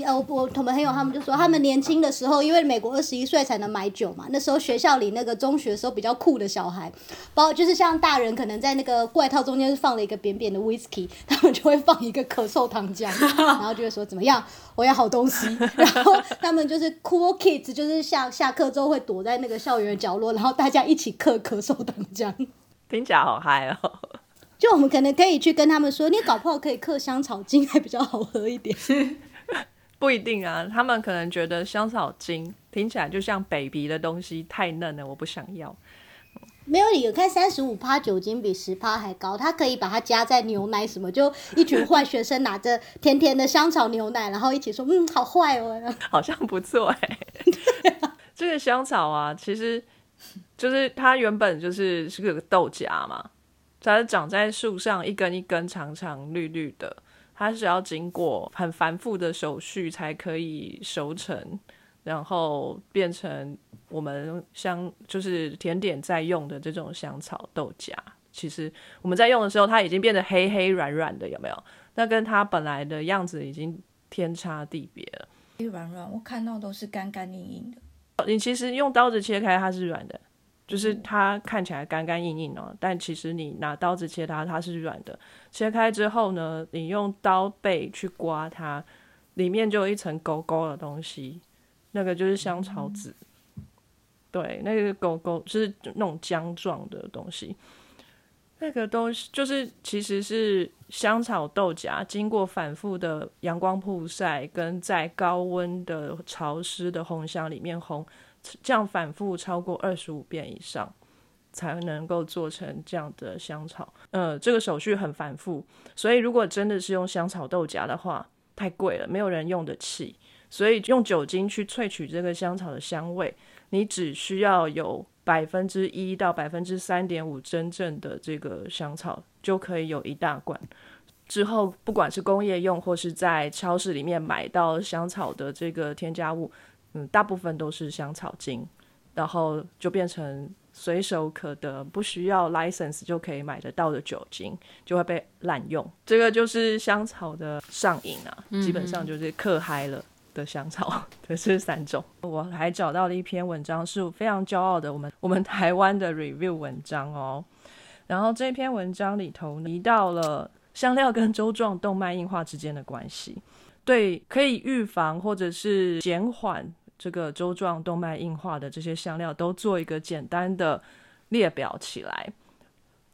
呃，我我同朋友他们就说，他们年轻的时候，因为美国二十一岁才能买酒嘛，那时候学校里那个中学时候比较酷的小孩，包就是像大人可能在那个外套中间放了一个扁扁的 whisky，他们就会放一个咳嗽糖浆，然后就会说怎么样，我要好东西，然后他们就是 cool kids，就是下下课之后会躲在那个校园角落，然后大家一起嗑咳嗽糖浆，听起来好嗨哦！就我们可能可以去跟他们说，你搞不好可以嗑香草精，还比较好喝一点。不一定啊，他们可能觉得香草精听起来就像 baby 的东西，太嫩了，我不想要。没有，你看三十五趴酒精比十趴还高，他可以把它加在牛奶什么，就一群坏学生拿着甜甜的香草牛奶，然后一起说，嗯，好坏哦，好像不错哎。这个香草啊，其实就是它原本就是是个豆荚嘛，它是长在树上，一根一根长长绿绿的。它是要经过很繁复的手续才可以熟成，然后变成我们香就是甜点在用的这种香草豆荚。其实我们在用的时候，它已经变得黑黑软软的，有没有？那跟它本来的样子已经天差地别了。软软，我看到都是干干硬硬的。你其实用刀子切开，它是软的。就是它看起来干干硬硬哦，但其实你拿刀子切它，它是软的。切开之后呢，你用刀背去刮它，里面就有一层勾勾的东西，那个就是香草籽。对，那个勾勾是那种浆状的东西。那个东西就是其实是香草豆荚经过反复的阳光曝晒，跟在高温的潮湿的烘箱里面烘，这样反复超过二十五遍以上，才能够做成这样的香草。呃，这个手续很繁复，所以如果真的是用香草豆荚的话，太贵了，没有人用得起。所以用酒精去萃取这个香草的香味，你只需要有百分之一到百分之三点五真正的这个香草，就可以有一大罐。之后不管是工业用或是在超市里面买到香草的这个添加物，嗯，大部分都是香草精，然后就变成随手可得，不需要 license 就可以买得到的酒精，就会被滥用。这个就是香草的上瘾啊，基本上就是嗑嗨了。的香草，这是三种。我还找到了一篇文章，是非常骄傲的，我们我们台湾的 review 文章哦。然后这篇文章里头提到了香料跟周状动脉硬化之间的关系，对，可以预防或者是减缓这个周状动脉硬化的这些香料，都做一个简单的列表起来，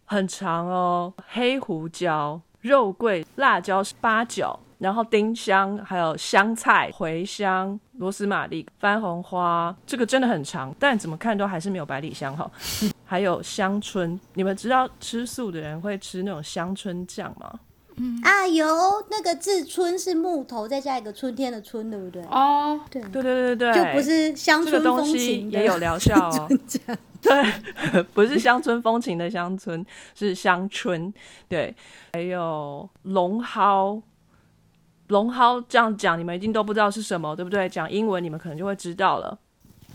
很长哦。黑胡椒、肉桂、辣椒、八角。然后丁香，还有香菜、茴香、螺丝玛丽、番红花，这个真的很长，但怎么看都还是没有百里香哈。还有香椿，你们知道吃素的人会吃那种香椿酱吗？嗯啊，有那个字“春”是木头再加一个春天的“春”，对不对？哦，对对对对对，就不是乡村风情也有疗效哦。对，不是乡村风情的乡村，是乡村。对，还有龙蒿。龙蒿这样讲，你们一定都不知道是什么，对不对？讲英文你们可能就会知道了。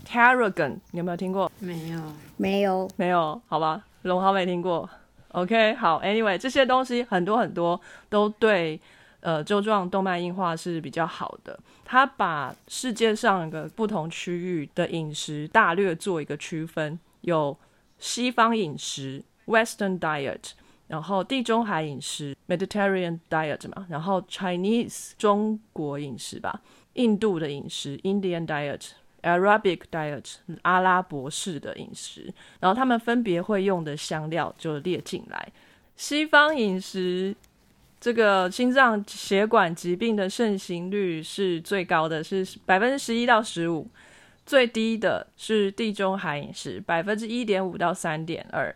Tarragon，你有没有听过？没有，没有，没有，好吧，龙蒿没听过。OK，好，Anyway，这些东西很多很多都对呃周状动脉硬化是比较好的。它把世界上的不同区域的饮食大略做一个区分，有西方饮食 （Western Diet）。然后地中海饮食 （Mediterranean diet） 嘛，然后 Chinese 中国饮食吧，印度的饮食 （Indian diet） Arabic diet 阿拉伯式的饮食，然后他们分别会用的香料就列进来。西方饮食这个心脏血管疾病的盛行率是最高的，是百分之十一到十五，最低的是地中海饮食，百分之一点五到三点二。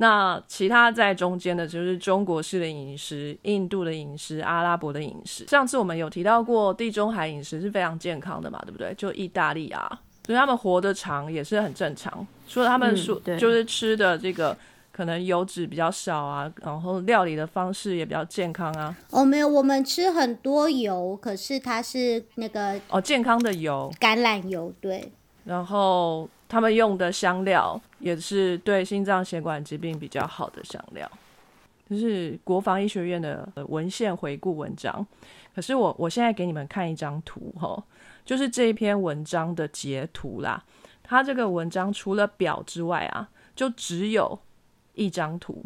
那其他在中间的，就是中国式的饮食、印度的饮食、阿拉伯的饮食。上次我们有提到过，地中海饮食是非常健康的嘛，对不对？就意大利啊，所以他们活得长也是很正常。除了他们说，就是吃的这个可能油脂比较少啊，然后料理的方式也比较健康啊。哦，没有，我们吃很多油，可是它是那个哦，健康的油，橄榄油，对。然后。他们用的香料也是对心脏血管疾病比较好的香料，就是国防医学院的文献回顾文章。可是我我现在给你们看一张图哈，就是这一篇文章的截图啦。它这个文章除了表之外啊，就只有一张图。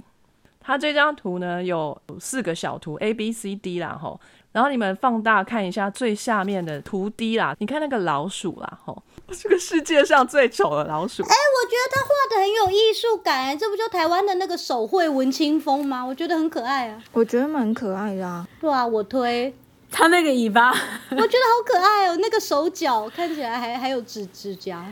它这张图呢有四个小图 A、B、C、D 啦吼。然后你们放大看一下最下面的图 D 啦，你看那个老鼠啦，吼，这个世界上最丑的老鼠。哎，我觉得他画的很有艺术感，这不就台湾的那个手绘文青风吗？我觉得很可爱啊。我觉得蛮可爱的啊。对啊，我推。他那个尾巴，我觉得好可爱哦，那个手脚看起来还还有指指甲。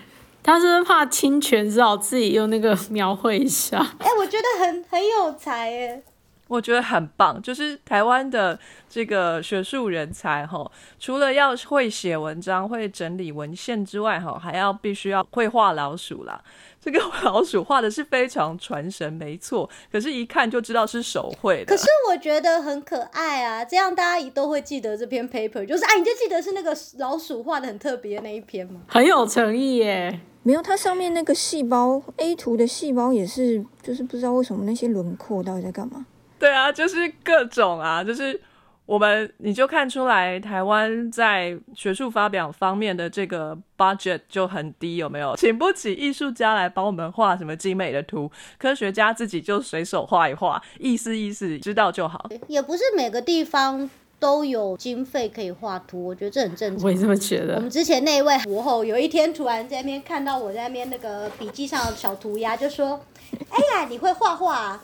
他是不是怕侵权，只好自己用那个描绘一下。哎，我觉得很很有才哎。我觉得很棒，就是台湾的这个学术人才哈，除了要会写文章、会整理文献之外哈，还要必须要会画老鼠啦。这个 老鼠画的是非常传神，没错。可是，一看就知道是手绘的。可是我觉得很可爱啊，这样大家都会记得这篇 paper，就是哎，你就记得是那个老鼠画的很特别的那一篇吗？很有诚意耶。没有，它上面那个细胞 A 图的细胞也是，就是不知道为什么那些轮廓到底在干嘛。对啊，就是各种啊，就是我们你就看出来，台湾在学术发表方面的这个 budget 就很低，有没有？请不起艺术家来帮我们画什么精美的图，科学家自己就随手画一画，意思意思知道就好。也不是每个地方都有经费可以画图，我觉得这很正常。我也这么觉得。我们之前那一位博后，有一天突然在那边看到我在那边那个笔记上的小涂鸦，就说：“哎呀，你会画画？”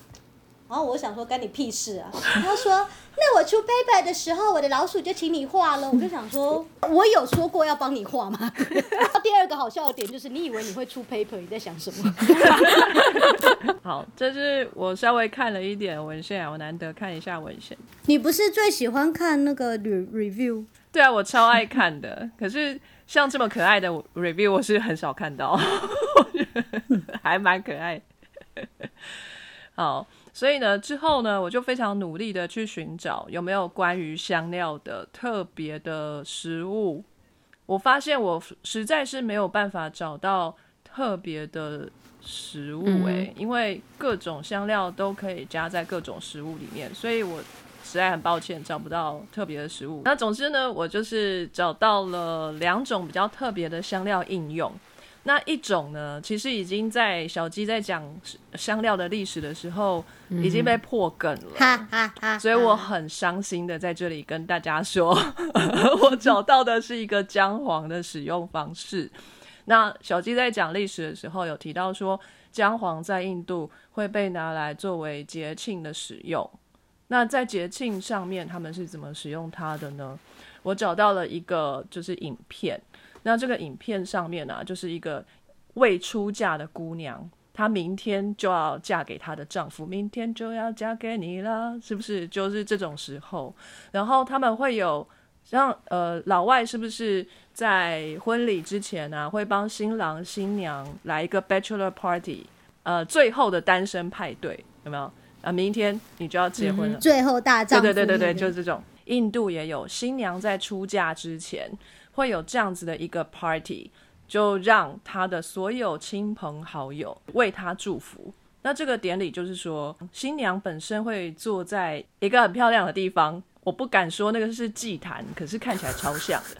然后我想说干你屁事啊！他说那我出 paper 的时候，我的老鼠就请你画了。我就想说，我有说过要帮你画吗？第二个好笑的点就是，你以为你会出 paper，你在想什么？好，这是我稍微看了一点文献啊，我难得看一下文献。你不是最喜欢看那个 re review？对啊，我超爱看的。可是像这么可爱的 review，我是很少看到，还蛮可爱。好。所以呢，之后呢，我就非常努力的去寻找有没有关于香料的特别的食物。我发现我实在是没有办法找到特别的食物诶，因为各种香料都可以加在各种食物里面，所以我实在很抱歉找不到特别的食物。那总之呢，我就是找到了两种比较特别的香料应用。那一种呢，其实已经在小鸡在讲香料的历史的时候，已经被破梗了，所以我很伤心的在这里跟大家说，我找到的是一个姜黄的使用方式。那小鸡在讲历史的时候有提到说，姜黄在印度会被拿来作为节庆的使用。那在节庆上面，他们是怎么使用它的呢？我找到了一个就是影片。那这个影片上面呢，就是一个未出嫁的姑娘，她明天就要嫁给她的丈夫，明天就要嫁给你了，是不是？就是这种时候，然后他们会有像呃老外是不是在婚礼之前呢，会帮新郎新娘来一个 bachelor party，呃，最后的单身派对有没有？啊，明天你就要结婚了，最后大丈夫，对对对对对，就是这种。印度也有新娘在出嫁之前。会有这样子的一个 party，就让他的所有亲朋好友为他祝福。那这个典礼就是说，新娘本身会坐在一个很漂亮的地方，我不敢说那个是祭坛，可是看起来超像的，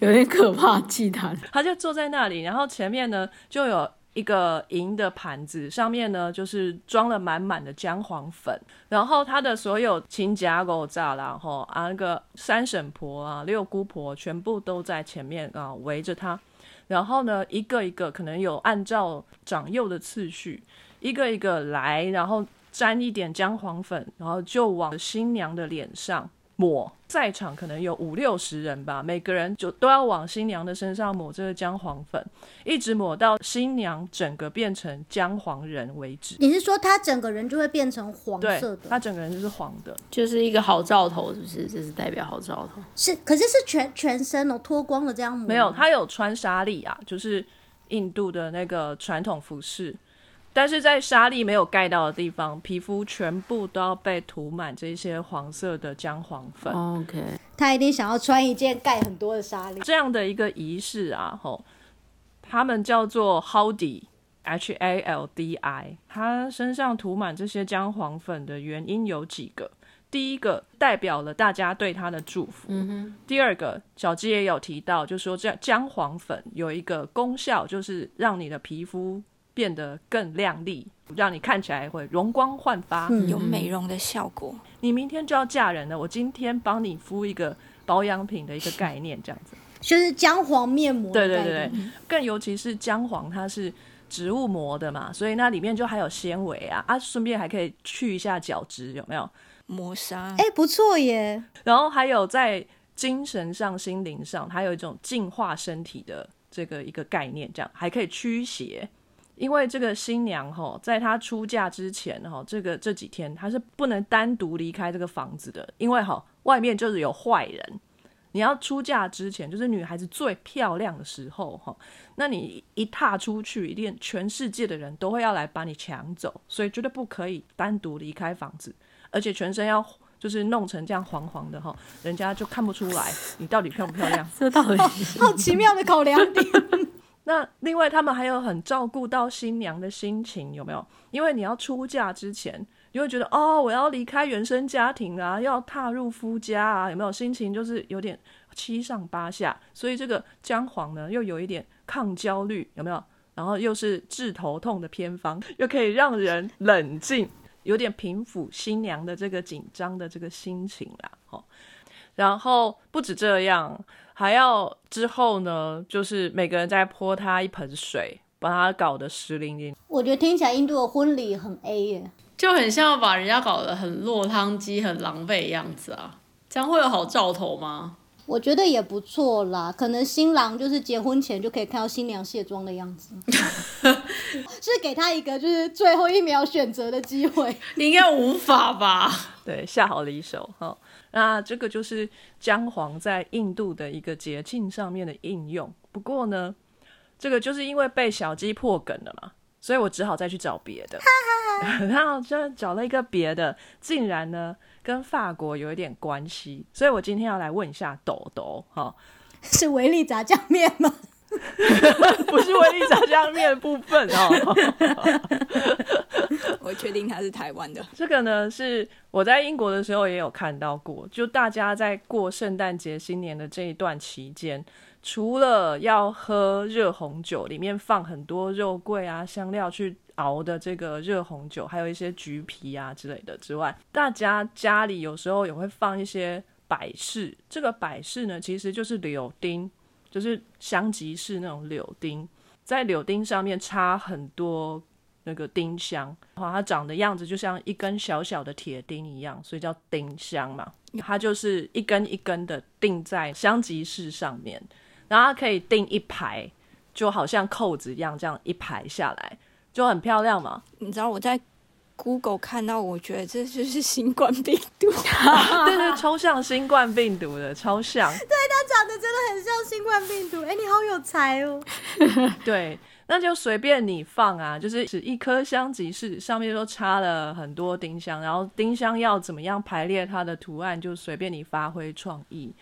有点可怕。祭坛，他就坐在那里，然后前面呢就有。一个银的盘子上面呢，就是装了满满的姜黄粉，然后他的所有亲家狗炸然后啊那个三婶婆啊六姑婆全部都在前面啊围着他，然后呢一个一个可能有按照长幼的次序，一个一个来，然后沾一点姜黄粉，然后就往新娘的脸上。抹在场可能有五六十人吧，每个人就都要往新娘的身上抹这个姜黄粉，一直抹到新娘整个变成姜黄人为止。你是说她整个人就会变成黄色的？她整个人就是黄的，就是一个好兆头，是不是？这是代表好兆头。是，可是是全全身哦，脱光了这样抹。没有，她有穿纱丽啊，就是印度的那个传统服饰。但是在沙粒没有盖到的地方，皮肤全部都要被涂满这些黄色的姜黄粉。OK，他一定想要穿一件盖很多的沙粒。这样的一个仪式啊，吼，他们叫做 Haldi，H A L D I。他身上涂满这些姜黄粉的原因有几个。第一个代表了大家对他的祝福。嗯。第二个，小鸡也有提到，就说这姜黄粉有一个功效，就是让你的皮肤。变得更亮丽，让你看起来会容光焕发，有美容的效果。你明天就要嫁人了，我今天帮你敷一个保养品的一个概念，这样子，就是姜黄面膜。对对对对，更尤其是姜黄，它是植物膜的嘛，所以那里面就还有纤维啊啊，顺便还可以去一下角质，有没有？磨砂，哎，不错耶。然后还有在精神上、心灵上，还有一种净化身体的这个一个概念，这样还可以驱邪。因为这个新娘哈，在她出嫁之前哈，这个这几天她是不能单独离开这个房子的，因为哈外面就是有坏人。你要出嫁之前，就是女孩子最漂亮的时候哈，那你一踏出去，一定全世界的人都会要来把你抢走，所以绝对不可以单独离开房子，而且全身要就是弄成这样黄黄的哈，人家就看不出来你到底漂不漂亮。这到底 好奇妙的考量点。那另外，他们还有很照顾到新娘的心情，有没有？因为你要出嫁之前，你会觉得哦，我要离开原生家庭啊，要踏入夫家啊，有没有？心情就是有点七上八下。所以这个姜黄呢，又有一点抗焦虑，有没有？然后又是治头痛的偏方，又可以让人冷静，有点平抚新娘的这个紧张的这个心情啦。哦，然后不止这样。还要之后呢，就是每个人再泼他一盆水，把他搞得湿淋淋。我觉得听起来印度的婚礼很 A 耶，就很像把人家搞得很落汤鸡、很狼狈的样子啊。这样会有好兆头吗？我觉得也不错啦，可能新郎就是结婚前就可以看到新娘卸妆的样子，是给他一个就是最后一秒选择的机会。应该无法吧？对，下好离手哈。那这个就是姜黄在印度的一个节庆上面的应用。不过呢，这个就是因为被小鸡破梗了嘛，所以我只好再去找别的。然后就找了一个别的，竟然呢跟法国有一点关系，所以我今天要来问一下豆豆哈，是维力炸酱面吗？不是威力炸酱面部分哦。我确定它是台湾的。这个呢是我在英国的时候也有看到过，就大家在过圣诞节、新年的这一段期间，除了要喝热红酒，里面放很多肉桂啊、香料去熬的这个热红酒，还有一些橘皮啊之类的之外，大家家里有时候也会放一些摆饰。这个摆饰呢，其实就是柳丁。就是香吉士那种柳丁，在柳丁上面插很多那个丁香，哇，它长的样子就像一根小小的铁钉一样，所以叫丁香嘛。它就是一根一根的钉在香吉士上面，然后它可以钉一排，就好像扣子一样，这样一排下来就很漂亮嘛。你知道我在。Google 看到，我觉得这就是新冠病毒，对对，超像新冠病毒的，超像。长得真的很像新冠病毒。哎，你好有才哦。对，那就随便你放啊，就是是一颗香吉士上面都插了很多丁香，然后丁香要怎么样排列它的图案，就随便你发挥创意。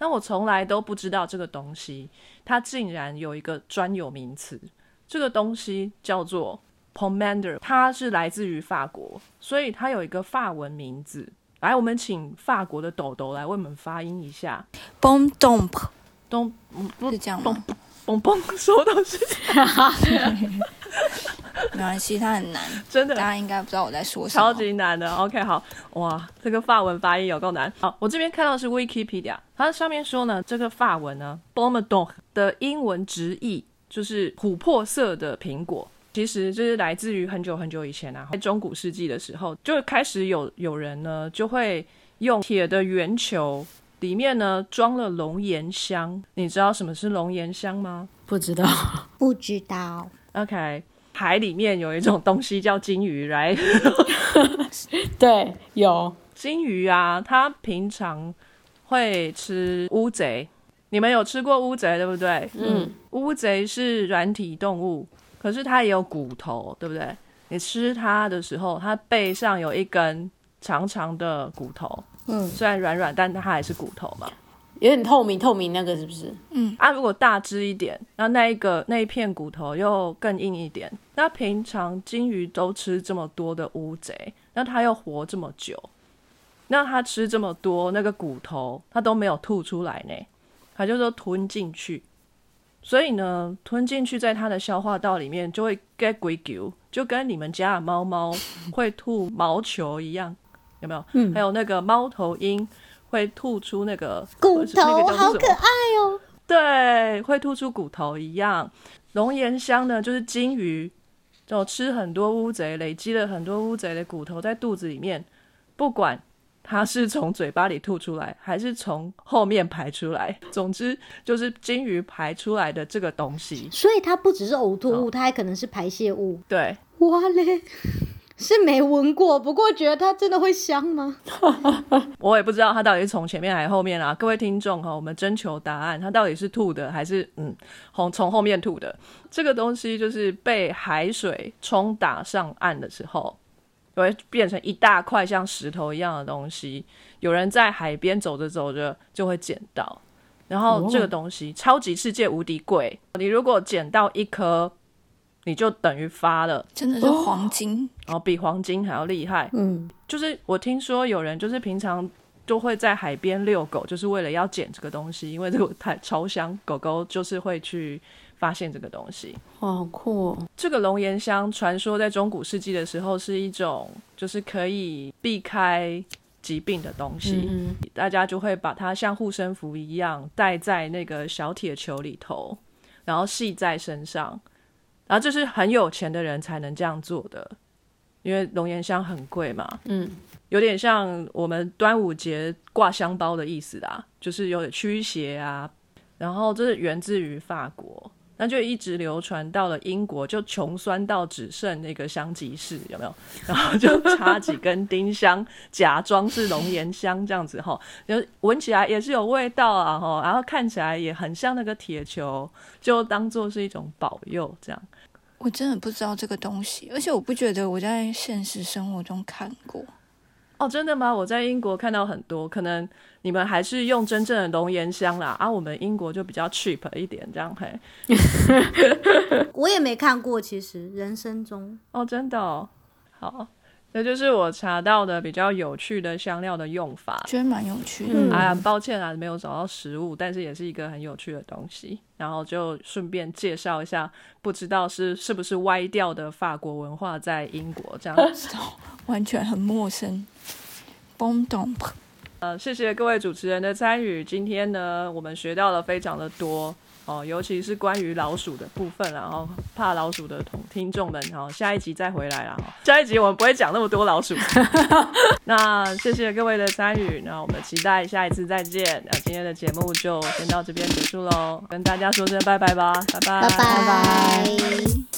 那我从来都不知道这个东西，它竟然有一个专有名词，这个东西叫做。Pomander，它是来自于法国，所以它有一个法文名字。来，我们请法国的豆豆来为我们发音一下。Bon dom，咚，是这样吗？嘣嘣，什么东西？没关系，它很难，真的，大家应该不知道我在说什么。超级难的。OK，好，哇，这个法文发音有够难。好，我这边看到是 Wikipedia，它上面说呢，这个法文呢，Bon dom 的英文直译就是琥珀色的苹果。其实就是来自于很久很久以前啊，在中古世纪的时候，就开始有有人呢，就会用铁的圆球，里面呢装了龙涎香。你知道什么是龙涎香吗？不知道，不知道。OK，海里面有一种东西叫金鱼，right？对，有金鱼啊，它平常会吃乌贼。你们有吃过乌贼对不对？嗯，乌贼是软体动物。可是它也有骨头，对不对？你吃它的时候，它背上有一根长长的骨头，嗯，虽然软软，但它还是骨头嘛，有点透明透明那个是不是？嗯，啊，如果大只一点，那那一个那一片骨头又更硬一点。那平常金鱼都吃这么多的乌贼，那它又活这么久，那它吃这么多那个骨头，它都没有吐出来呢，它就说吞进去。所以呢，吞进去，在它的消化道里面就会 get 鬼球，就跟你们家的猫猫会吐毛球一样，有没有？嗯。还有那个猫头鹰会吐出那个骨头，好可爱哦。对，会吐出骨头一样。龙涎香呢，就是金鱼就吃很多乌贼，累积了很多乌贼的骨头在肚子里面，不管。它是从嘴巴里吐出来，还是从后面排出来？总之就是金鱼排出来的这个东西。所以它不只是呕吐物，它还可能是排泄物。对，哇嘞，是没闻过，不过觉得它真的会香吗？我也不知道它到底是从前面还是后面啊。各位听众哈，我们征求答案，它到底是吐的还是嗯，从从后面吐的？这个东西就是被海水冲打上岸的时候。会变成一大块像石头一样的东西，有人在海边走着走着就会捡到，然后这个东西超级世界无敌贵，你如果捡到一颗，你就等于发了，真的是黄金，然后比黄金还要厉害。嗯，就是我听说有人就是平常都会在海边遛狗，就是为了要捡这个东西，因为这个太超香，狗狗就是会去。发现这个东西，哇，好酷！哦！这个龙涎香传说在中古世纪的时候是一种，就是可以避开疾病的东西，大家就会把它像护身符一样戴在那个小铁球里头，然后系在身上，然后这是很有钱的人才能这样做的。因为龙涎香很贵嘛，嗯，有点像我们端午节挂香包的意思啦，就是有点驱邪啊。然后这是源自于法国，那就一直流传到了英国，就穷酸到只剩那个香吉士，有没有？然后就插几根丁香，假装是龙涎香这样子哈，就闻起来也是有味道啊哈，然后看起来也很像那个铁球，就当做是一种保佑这样。我真的不知道这个东西，而且我不觉得我在现实生活中看过。哦，真的吗？我在英国看到很多，可能你们还是用真正的龙涎香啦，啊，我们英国就比较 cheap 一点，这样嘿。我也没看过，其实人生中哦，真的哦，好，这就是我查到的比较有趣的香料的用法。觉得蛮有趣的。嗯哎呀，很抱歉啊，没有找到实物，但是也是一个很有趣的东西。然后就顺便介绍一下，不知道是是不是歪掉的法国文化在英国这样。完全很陌生。Boom dump。呃，谢谢各位主持人的参与。今天呢，我们学到了非常的多哦，尤其是关于老鼠的部分，然后怕老鼠的同听众们，然后下一集再回来啦。下一集我们不会讲那么多老鼠。那谢谢各位的参与，那我们期待下一次再见。那今天的节目就先到这边结束喽，跟大家说声拜拜吧，拜拜，拜拜。